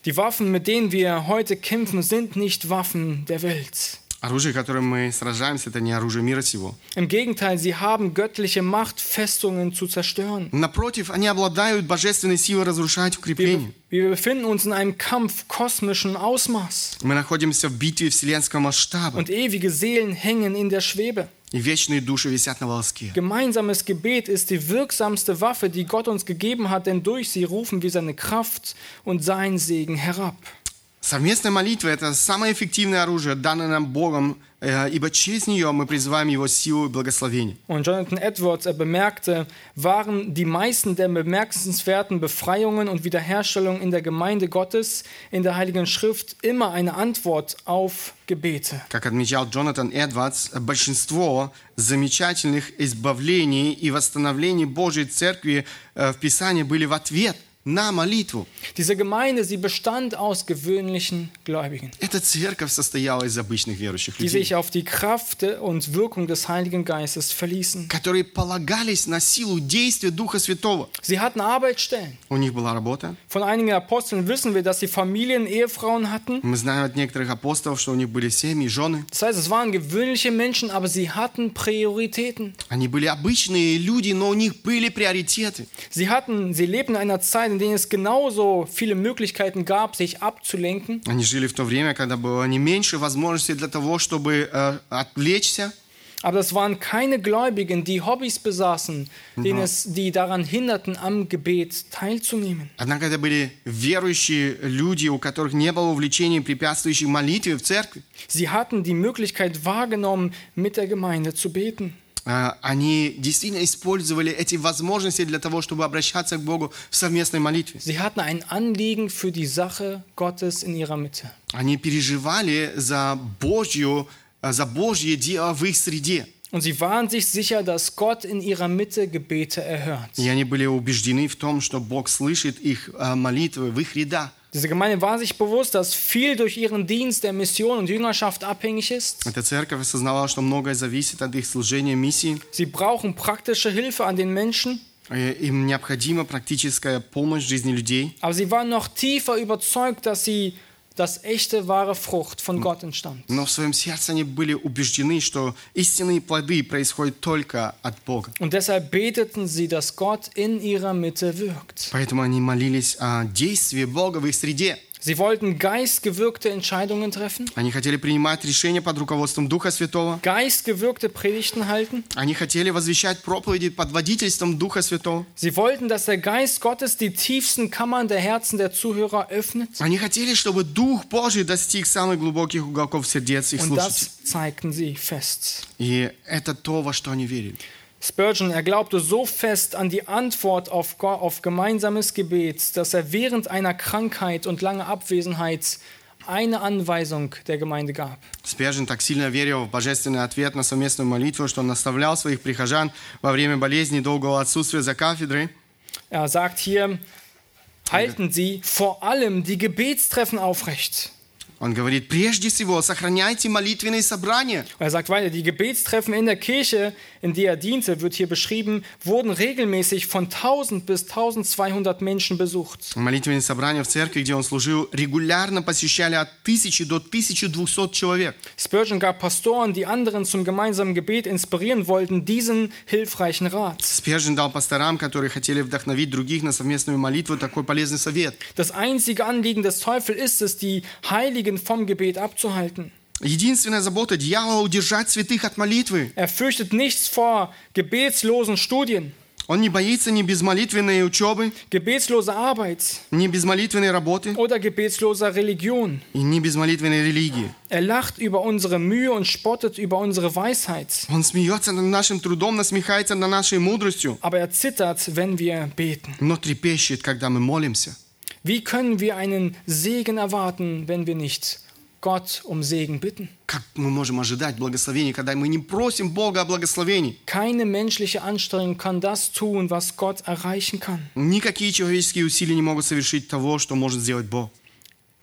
Die Waffen, mit denen wir heute kämpfen, sind nicht Waffen der Welt. Оружие, которым мы сражаемся, это не оружие мира сего. Im Gegenteil, sie haben göttliche Macht, Festungen zu zerstören. Напротив, они обладают божественной силой разрушать Wir, укрепления. wir befinden uns in einem Kampf kosmischen Ausmaß Мы находимся в битве вселенского масштаба, und ewige Seelen hängen in der Schwebe. и вечные души висят на волоске. Gemeinsames Gebet ist die wirksamste Waffe, die Gott uns gegeben hat, denn durch sie rufen wir seine Kraft und seinen Segen herab. Совместная молитва – это самое эффективное оружие, данное нам Богом, э, ибо через нее мы призываем Его силу и благословение. Und Jonathan Edwards, er bemerkte, waren die meisten der bemerkenswerten Befreiungen und Wiederherstellungen in der Gemeinde Gottes in der Heiligen Schrift immer eine Antwort auf Gebete. Как отмечал Джонатан Эдвардс, большинство замечательных избавлений и восстановлений Божьей Церкви э, в Писании были в ответ на молитву. Diese Gemeinde, sie bestand aus gewöhnlichen Gläubigen, Эта церковь состояла из обычных верующих die людей, sich auf die Kraft und Wirkung des Heiligen Geistes verließen. которые полагались на силу действия Духа Святого. Sie hatten Arbeitsstellen. У них была работа. Von einigen Aposteln wissen wir, dass sie Familien, Ehefrauen hatten. Мы знаем от некоторых апостолов, что у них были семьи, жены. Das heißt, es waren gewöhnliche Menschen, aber sie hatten Prioritäten. Они были обычные люди, но у них были приоритеты. Sie hatten, sie lebten in einer Zeit, in der es genauso viele Möglichkeiten gab, sich abzulenken. Они жили в то время, когда было не меньше возможностей для того, чтобы э, отвлечься. Aber das waren keine Gläubigen, die Hobbys besaßen, denen es, die daran hinderten, am Gebet teilzunehmen. Однако это были верующие люди, у которых не было увлечений, препятствующих молитве в церкви. Sie hatten die Möglichkeit wahrgenommen, mit der Gemeinde zu beten. Э, Они действительно использовали эти возможности для того, чтобы обращаться к Богу в совместной молитве. Sie hatten ein Anliegen für die Sache Gottes in ihrer Mitte. Они переживали за Божью, э, за Божье дело в их среде. Und sie waren sich sicher, dass Gott in ihrer Mitte Gebete erhört. И они были убеждены в том, что Бог слышит их э, молитвы в их рядах. Diese Gemeinde war sich bewusst, dass viel durch ihren Dienst der Mission und Jüngerschaft abhängig ist. Эта церковь осознавала, что многое зависит от их служения миссии. Sie brauchen praktische Hilfe an den Menschen, Э, Им необходима практическая помощь в жизни людей. aber sie waren noch tiefer überzeugt, dass sie dass echte wahre Frucht von Gott entstand. Но в своем сердце они были убеждены, что истинные плоды происходят только от Бога. Und deshalb beteten sie, dass Gott in ihrer Mitte wirkt. Поэтому они молились о действии Бога в их среде. Sie wollten geistgewirkte Entscheidungen treffen, Они хотели принимать решения под руководством Духа Святого. geistgewirkte Predigten halten. Они хотели возвещать проповеди под водительством Духа Святого. Sie wollten, dass der Geist Gottes die tiefsten Kammern der Herzen der Zuhörer öffnet. Они хотели, чтобы Дух Божий достиг самых глубоких уголков сердец их Und слушателей. das zeigten sie fest. И это то, во что они верили. Spurgeon, er glaubte so fest an die Antwort auf, Go- auf gemeinsames Gebet, dass er während einer Krankheit und langer Abwesenheit eine Anweisung der Gemeinde gab. Спержин так сильно верил в божественный ответ на совместную молитву, что он наставлял своих прихожан во время болезни и долгого отсутствия за кафедрой. Er sagt hier, halten Sie vor allem die Gebetstreffen aufrecht. Он говорит, прежде всего, сохраняйте молитвенные собрания. Er sagt weiter, die Gebetstreffen in der Kirche, in der er diente, wird hier beschrieben, wurden regelmäßig von 1000 bis 1200 Menschen besucht. Молитвенные собрания в церкви, где он служил, регулярно посещали от 1000 до 1200 человек. Spurgeon gab Pastoren, die anderen zum gemeinsamen Gebet inspirieren wollten, diesen hilfreichen Rat. Спержин дал пасторам, которые хотели вдохновить других на совместную молитву, такой полезный совет. Das einzige Anliegen des Teufels ist es, die Heiligen vom Gebet abzuhalten. Единственная забота дьявола – удержать святых от молитвы. Er fürchtet nichts vor gebetslosen Studien, Он не боится ни безмолитвенной учебы, gebetsloser Arbeit ни безмолитвенной работы oder gebetsloser Religion. и ни безмолитвенной религии. Er lacht über unsere Mühe und spottet über unsere Weisheit. Он смеется над нашим трудом, насмехается над нашей мудростью, Aber er zittert, wenn wir beten. но трепещет, когда мы молимся. Wie können wir einen Segen erwarten, wenn wir nicht Gott um Segen bitten? Как мы можем ожидать благословений, когда мы не просим Бога о благословении? Keine menschliche Anstrengung kann das tun, was Gott erreichen kann. Никакие человеческие усилия не могут совершить того, что может сделать Бог.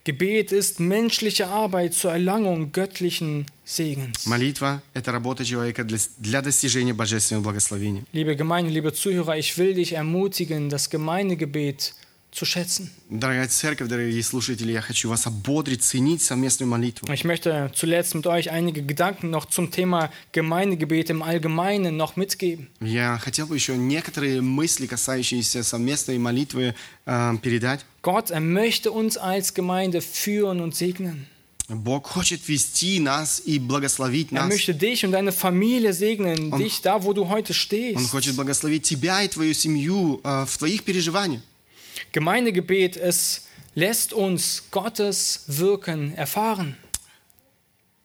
Gebet ist menschliche Arbeit zur Erlangung göttlichen Segens. Молитва – это работа человека для, для достижения божественного благословения. Liebe Gemeinde, liebe Zuhörer, ich will dich ermutigen, das Gemeindegebet zu schätzen. Дорогая церковь, дорогие слушатели, я хочу вас ободрить, ценить совместную молитву. Ich möchte zuletzt mit euch einige Gedanken noch zum Thema Gemeindegebet im Allgemeinen noch mitgeben. Я хотел бы еще некоторые мысли, касающиеся совместной молитвы, э, передать. Gott, er möchte uns als Gemeinde führen und segnen. Бог хочет вести нас и благословить Er нас. möchte dich und deine Familie segnen, dich da, wo du heute Он stehst. хочет благословить тебя и твою семью э, в твоих переживаниях. Gemeindegebet, es lässt uns Gottes Wirken erfahren.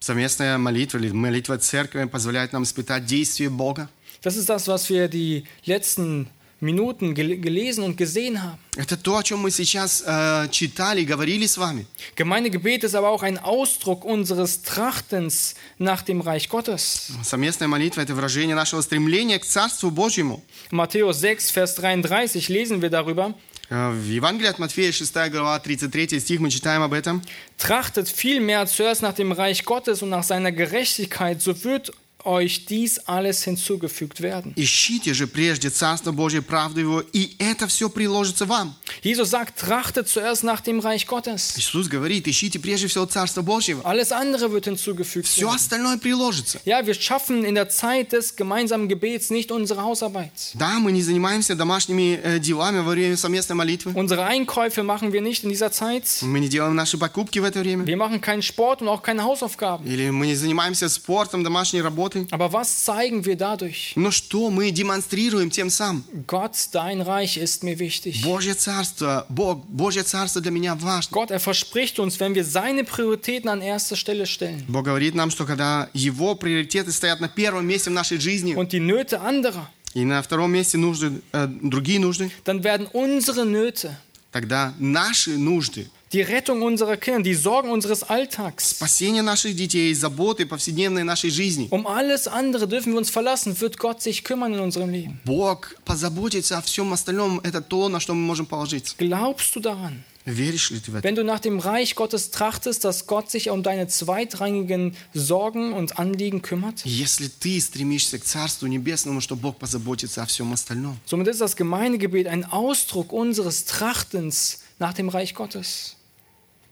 Совместная молитва или молитва церкви позволяет нам испытать действие Бога. Das ist das, was wir die letzten Minuten gel gelesen und gesehen haben. Это то, о чем мы сейчас э, читали, говорили с вами. Gemeindegebet ist aber auch ein Ausdruck unseres Trachtens nach dem Reich Gottes. Совместная молитва – это выражение нашего стремления к Царству Божьему. Matthäus 6, Vers 33 lesen wir darüber. Э, В Евангелии от Матфея, 6 глава, 33 стих, мы читаем об этом. Trachtet vielmehr zuerst nach dem Reich Gottes und nach seiner Gerechtigkeit, so wird euch dies alles hinzugefügt werden. Ищите же прежде Царство Божье, правду Его, и это все приложится вам. Jesus sagt, trachtet zuerst nach dem Reich Gottes. Иисус говорит, ищите прежде всего Царство Божьего. Alles andere wird hinzugefügt Все werden. остальное приложится. Ja, wir schaffen in der Zeit des gemeinsamen Gebets nicht unsere Hausarbeit. Да, мы не занимаемся домашними э, делами во время совместной молитвы. Unsere Einkäufe machen wir nicht in dieser Zeit. Мы не делаем наши покупки в это время. Wir machen keinen Sport und auch keine Hausaufgaben. Или мы не занимаемся спортом, домашней работой. Aber was zeigen wir dadurch? Но что мы демонстрируем тем самым? Gott, dein Reich ist mir wichtig. Божье Царство, Бог, Божье Царство для меня важно. Gott, er verspricht uns, wenn wir seine Prioritäten an erster Stelle stellen Бог говорит нам, что когда Его приоритеты стоят на первом месте в нашей жизни, und die Nöte anderer, и на втором месте нужды, э, другие нужды, dann werden unsere Nöte, тогда наши нужды, die Rettung unserer Kinder, die Sorgen unseres Alltags, спасение наших детей, заботы повседневной нашей жизни, um alles andere dürfen wir uns verlassen, wird Gott sich kümmern in unserem Leben. Бог позаботится о всем остальном. Это то, на что мы можем положиться. Glaubst du daran? Веришь ли ты в это? Wenn du nach dem Reich Gottes trachtest, dass Gott sich um deine zweitrangigen Sorgen und Anliegen kümmert? Если ты стремишься к Царству Небесному, что Бог позаботится о всем остальном. Somit ist das Gemeindegebet ein Ausdruck unseres Trachtens nach dem Reich Gottes.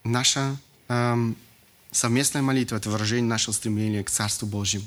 Наша эм, совместная молитва – это выражение нашего стремления к Царству Божьему.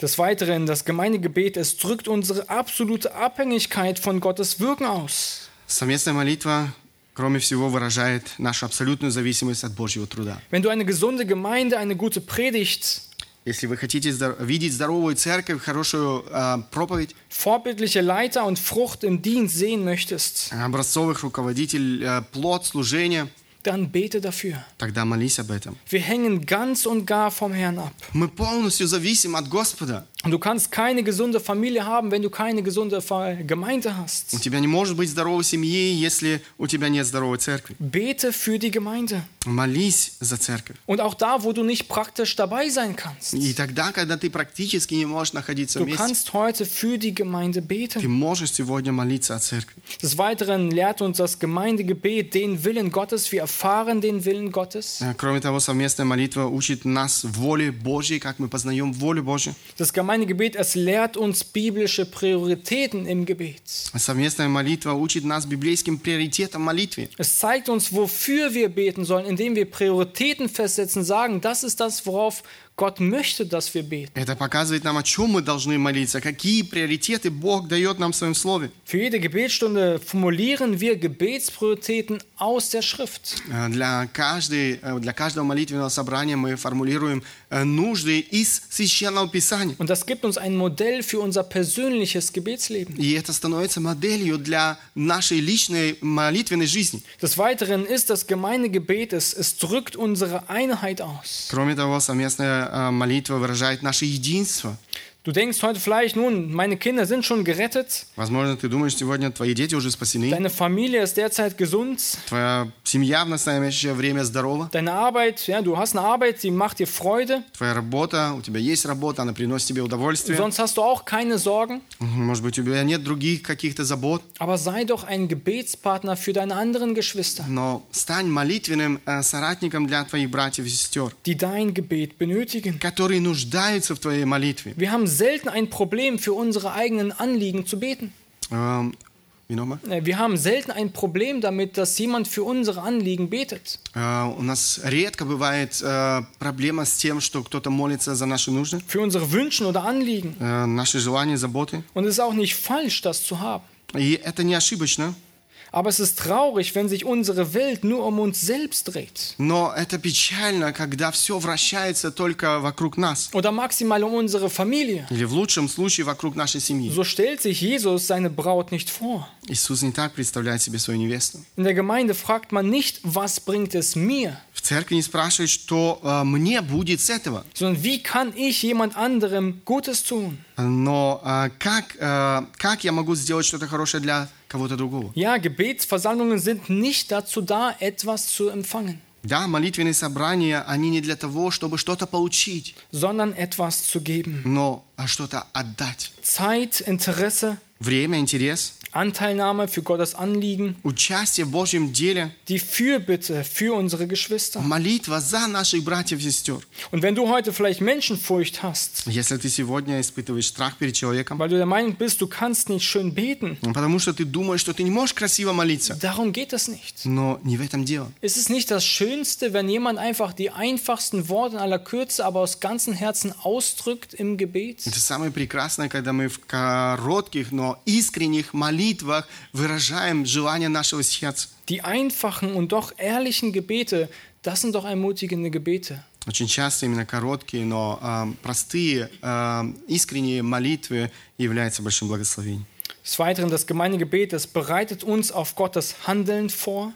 Des Weiteren, das Gemeindegebet, es drückt unsere absolute Abhängigkeit von Gottes Wirken aus. Совместная молитва кроме всего, выражает нашу абсолютную зависимость от Божьего труда. Wenn du eine gesunde Gemeinde, eine gute Predigt, Если вы хотите здор- видеть здоровую церковь, хорошую э, проповедь, vorbildliche Leiter und Frucht im Dienst sehen möchtest, образцовых руководитель, э, плод служения, dann bete dafür. тогда молись об этом. Wir hängen ganz und gar vom Herrn ab. Мы полностью зависим от Господа. Und du kannst keine gesunde Familie haben, wenn du keine gesunde Fa- Gemeinde У hast. тебя не может быть здоровой семьи, если у тебя нет здоровой церкви. Bete für die Gemeinde. Молись за церковь. Und auch da, wo du nicht praktisch dabei sein kannst. И тогда, когда ты практически не можешь находиться Du вместе, kannst heute für die Gemeinde ты beten. можешь сегодня молиться о церкви. Des Weiteren lehrt uns das Gemeindegebet den Willen Gottes. Wir erfahren den Willen Gottes. Э, Кроме того, совместная молитва учит нас воле Божьей, как мы познаем волю Божью. Das Gemeindegebet, es lehrt uns biblische Prioritäten im Gebet. Совместная молитва учит нас библейским приоритетам молитве. Es zeigt uns, wofür wir beten sollen, indem wir Prioritäten festsetzen, sagen, das ist das, worauf Gott möchte, dass wir beten. Это показывает нам, о чем мы должны молиться, какие приоритеты Бог дает нам в Своем Слове. Für jede Gebetsstunde formulieren wir Gebetsprioritäten aus der Schrift. Э, Для, каждой, э, для каждого молитвенного собрания мы формулируем э, нужды из Священного Писания. Und das gibt uns ein Modell für unser persönliches Gebetsleben. И это становится моделью для нашей личной молитвенной жизни. Des Weiteren ist das Gemeindegebet, es, es drückt unsere Einheit aus. Кроме того, совместная э, молитва выражает наше единство. Du denkst heute vielleicht, nun, meine Kinder sind schon gerettet, Возможно, ты думаешь, сегодня твои дети уже спасены, deine Familie ist derzeit gesund, твоя семья в настоящее время здорова, deine Arbeit, ja, du hast eine Arbeit, die macht dir Freude, твоя работа, у тебя есть работа, она приносит тебе удовольствие. sonst hast du auch keine Sorgen, Мгм, Может быть, у тебя нет других каких-то забот, aber sei doch ein Gebetspartner für deine anderen Geschwister, но стань молитвенным э, соратником для твоих братьев и сестер, die dein Gebet benötigen. которые нуждаются в твоей молитве. Wir haben selten ein Problem, für unsere eigenen Anliegen zu beten. Эм, wie nochmal? Äh, Wir haben selten ein Problem damit, dass jemand für unsere Anliegen betet. Э, У нас редко бывает э, проблема с тем, что кто-то молится за наши нужды, Für unsere Wünsche oder Anliegen. э, наши желания, заботы. Und es ist auch nicht falsch, das zu haben. И это не ошибочно, Aber es ist traurig, wenn sich unsere Welt nur um uns selbst dreht. но это печально, когда все вращается только вокруг нас. Oder maximal um unsere Familie. Или в лучшем случае вокруг нашей семьи. So stellt sich Jesus seine Braut nicht vor. Иисус не так представляет себе свою невесту. In der Gemeinde fragt man nicht, was bringt es mir, В церкви не спрашивают, что э, мне будет с этого, sondern wie kann ich jemand anderem Gutes tun? но э, как, э, как я могу сделать что-то хорошее для кого-то другого. Ja, Gebetsversammlungen sind nicht dazu da, etwas zu empfangen, Да, молитвенные собрания, они не для того, чтобы что-то получить, sondern etwas zu geben. но а что-то отдать. Zeit, Interesse, Время, интерес, Anteilnahme für Gottes Anliegen, участие в Божьем деле, die Fürbitte für unsere Geschwister. молитва за наших братьев и сестер. Und wenn du heute vielleicht Menschenfurcht hast, Если ты сегодня испытываешь страх перед человеком, weil du der Meinung bist, du kannst nicht schön beten, потому что ты думаешь, что ты не можешь красиво молиться, darum geht es nicht. но не в этом дело. Ist es nicht das Schönste, wenn jemand einfach die einfachsten Worte in aller Kürze, aber aus ganzem Herzen ausdrückt im Gebet? Это самое прекрасное, когда мы в коротких, но искренних молитвах выражаем желание нашего сердца. Die einfachen und doch ehrlichen Gebete, das sind doch ermutigende Gebete. Очень часто именно короткие, но э, простые, э, искренние молитвы являются большим благословением. Des Weiteren, das Gemeindegebet, das bereitet uns auf Gottes Handeln vor.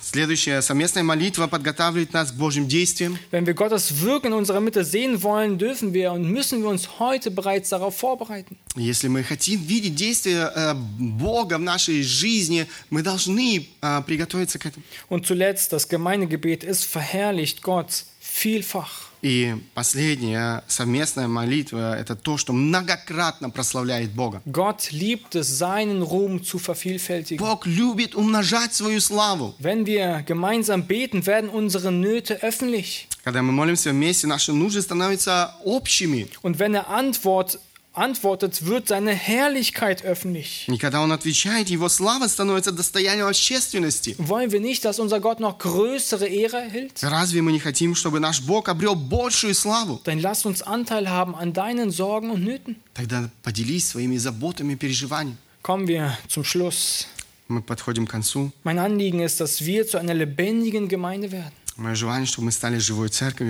Следующая совместная молитва подготавливает нас к Божьим действиям. Wenn wir Gottes Wirken in unserer Mitte sehen wollen, dürfen wir und müssen wir uns heute bereits darauf vorbereiten. Если мы хотим видеть действия э, Бога в нашей жизни, мы должны э, приготовиться к этому. Und zuletzt, das Gemeindegebet ist verherrlicht Gott vielfach. И последняя совместная молитва – это то, что многократно прославляет Бога. Gott liebt es, seinen Ruhm zu vervielfältigen. Бог любит умножать свою славу. Wenn wir gemeinsam beten, werden unsere Nöte öffentlich. Когда мы молимся вместе, наши нужды становятся общими. Und wenn er antwort, antwortet, wird seine Herrlichkeit öffentlich. И когда Он отвечает, Его слава становится достоянием общественности. Wollen wir nicht, dass unser Gott noch größere Ehre erhält? Разве мы не хотим, чтобы наш Бог обрел большую славу? Dann lass uns Anteil haben an deinen Sorgen und Nöten. Тогда поделись своими заботами и переживаниями. Kommen wir zum Schluss. Мы подходим к концу. Mein Anliegen ist, dass wir zu einer lebendigen Gemeinde werden,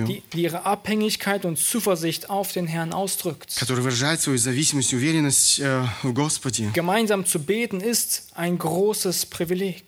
Die, die ihre Abhängigkeit und Zuversicht auf den Herrn ausdrückt. Gemeinsam zu beten ist ein großes Privileg.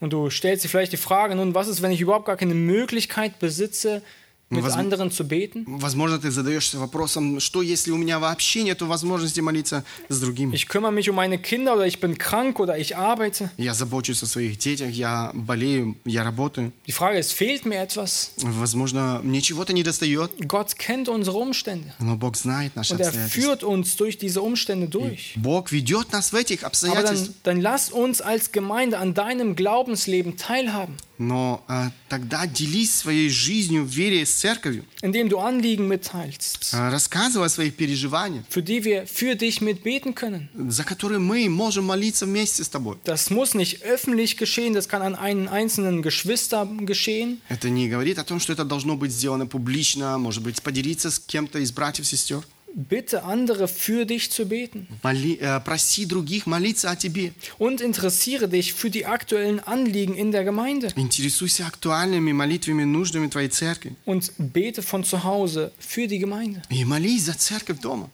Und du stellst dir vielleicht die Frage, nun, was ist, wenn ich überhaupt gar keine Möglichkeit besitze, mit Was- anderen zu beten? Возможно, ты задаешься вопросом, что если у меня вообще нет возможности молиться с другими? Ich kümmere mich um meine Kinder oder ich bin krank oder ich arbeite. Я забочусь о своих детях, я болею, я работаю. Die Frage ist, fehlt mir etwas? Возможно, мне чего-то не достает, Gott kennt unsere Umstände но Бог знает наши und er обстоятельства. führt uns durch diese Umstände durch. Бог ведет нас в этих Aber обстоятельствах. dann, dann lass uns als Gemeinde an deinem Glaubensleben teilhaben, Но а, тогда делись своей жизнью в вере с церковью. indem du Anliegen mitteilst, А, рассказывай о своих переживаниях, für die wir für dich mitbeten können. за которые мы можем молиться вместе с тобой. Das muss nicht öffentlich geschehen, das kann an einen einzelnen Geschwister geschehen. Это не говорит о том, что это должно быть сделано публично, может быть, поделиться с кем-то из братьев, сестер. Bitte andere für dich zu beten Моли- э, проси других молиться о тебе. und interessiere dich für die aktuellen Anliegen in der Gemeinde Интересуйся актуальными молитвами, нуждами твоей церкви. und bete von zu Hause für die Gemeinde. И молись за церковь дома.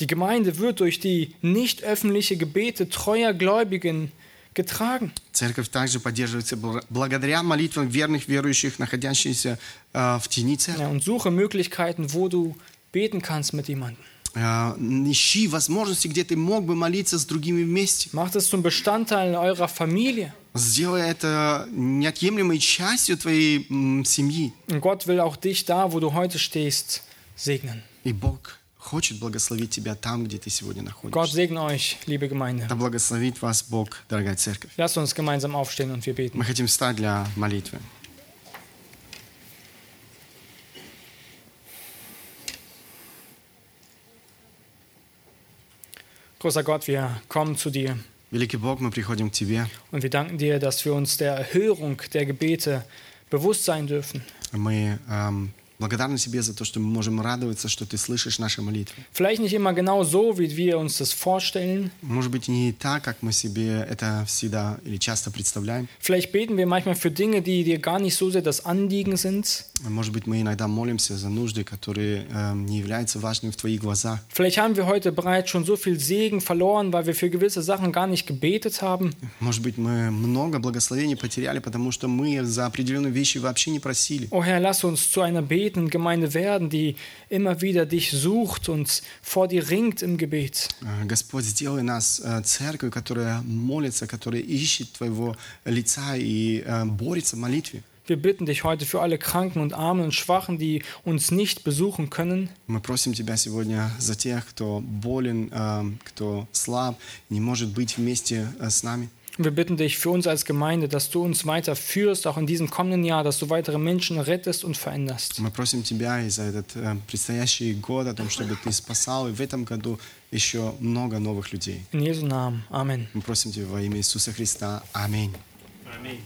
Die Gemeinde wird durch die nicht öffentliche Gebete treuer Gläubigen getragen. Церковь также поддерживается бл- благодаря молитвам верных верующих, находящихся э, в тени церкви. Ja, und suche Möglichkeiten, wo du beten kannst mit jemandem. Э, ищи возможности, где ты мог бы молиться с другими вместе. Mach das zum Bestandteil eurer Familie. Сделай это неотъемлемой частью твоей семьи. Und Gott will auch dich da, wo du heute stehst, segnen. И Бог хочет благословить тебя там, где ты сегодня Gott находишься. segne euch, liebe Gemeinde. Да благословит вас Бог, дорогая церковь. Lasst uns gemeinsam aufstehen und wir beten. Мы хотим встать для молитвы. Großer Gott, wir kommen zu dir Великий Бог, мы приходим к Тебе. und wir danken dir, dass wir uns der Erhörung der Gebete bewusst sein dürfen. Мы эм, благодарны Тебе за то, что мы можем радоваться, что Ты слышишь наши молитвы. Vielleicht nicht immer genau so, wie wir uns das vorstellen. Может быть, не так, как мы себе это всегда или часто представляем. Vielleicht beten wir manchmal für Dinge, die dir gar nicht so sehr das Anliegen sind. Может быть, мы иногда молимся за нужды, которые эм, не являются важными в Твоих глазах. Vielleicht haben wir heute bereits schon so viel Segen verloren, weil wir für gewisse Sachen gar nicht gebetet haben. Может быть, мы много благословений потеряли, потому что мы за определенные вещи вообще не просили. O Herr, lass uns zu einer betenden Gemeinde werden, die immer wieder dich sucht und vor dir ringt im Gebet. Э, Господь, сделай нас э, церковью, которая молится, которая ищет Твоего лица и э, борется в молитве. Wir bitten dich heute für alle Kranken und Armen und Schwachen, die uns nicht besuchen können. Мы просим Тебя сегодня за тех, кто болен, э, кто слаб, не может быть вместе э, с нами. Und wir bitten dich für uns als Gemeinde, dass du uns weiter führst, auch in diesem kommenden Jahr, dass du weitere Menschen rettest und veränderst. Мы просим Тебя и за этот э, предстоящий год, о том, чтобы Ты спасал, и в этом году еще много новых людей. In Jesu Namen. Amen. Мы просим Тебя во имя Иисуса Христа. Аминь. Amen.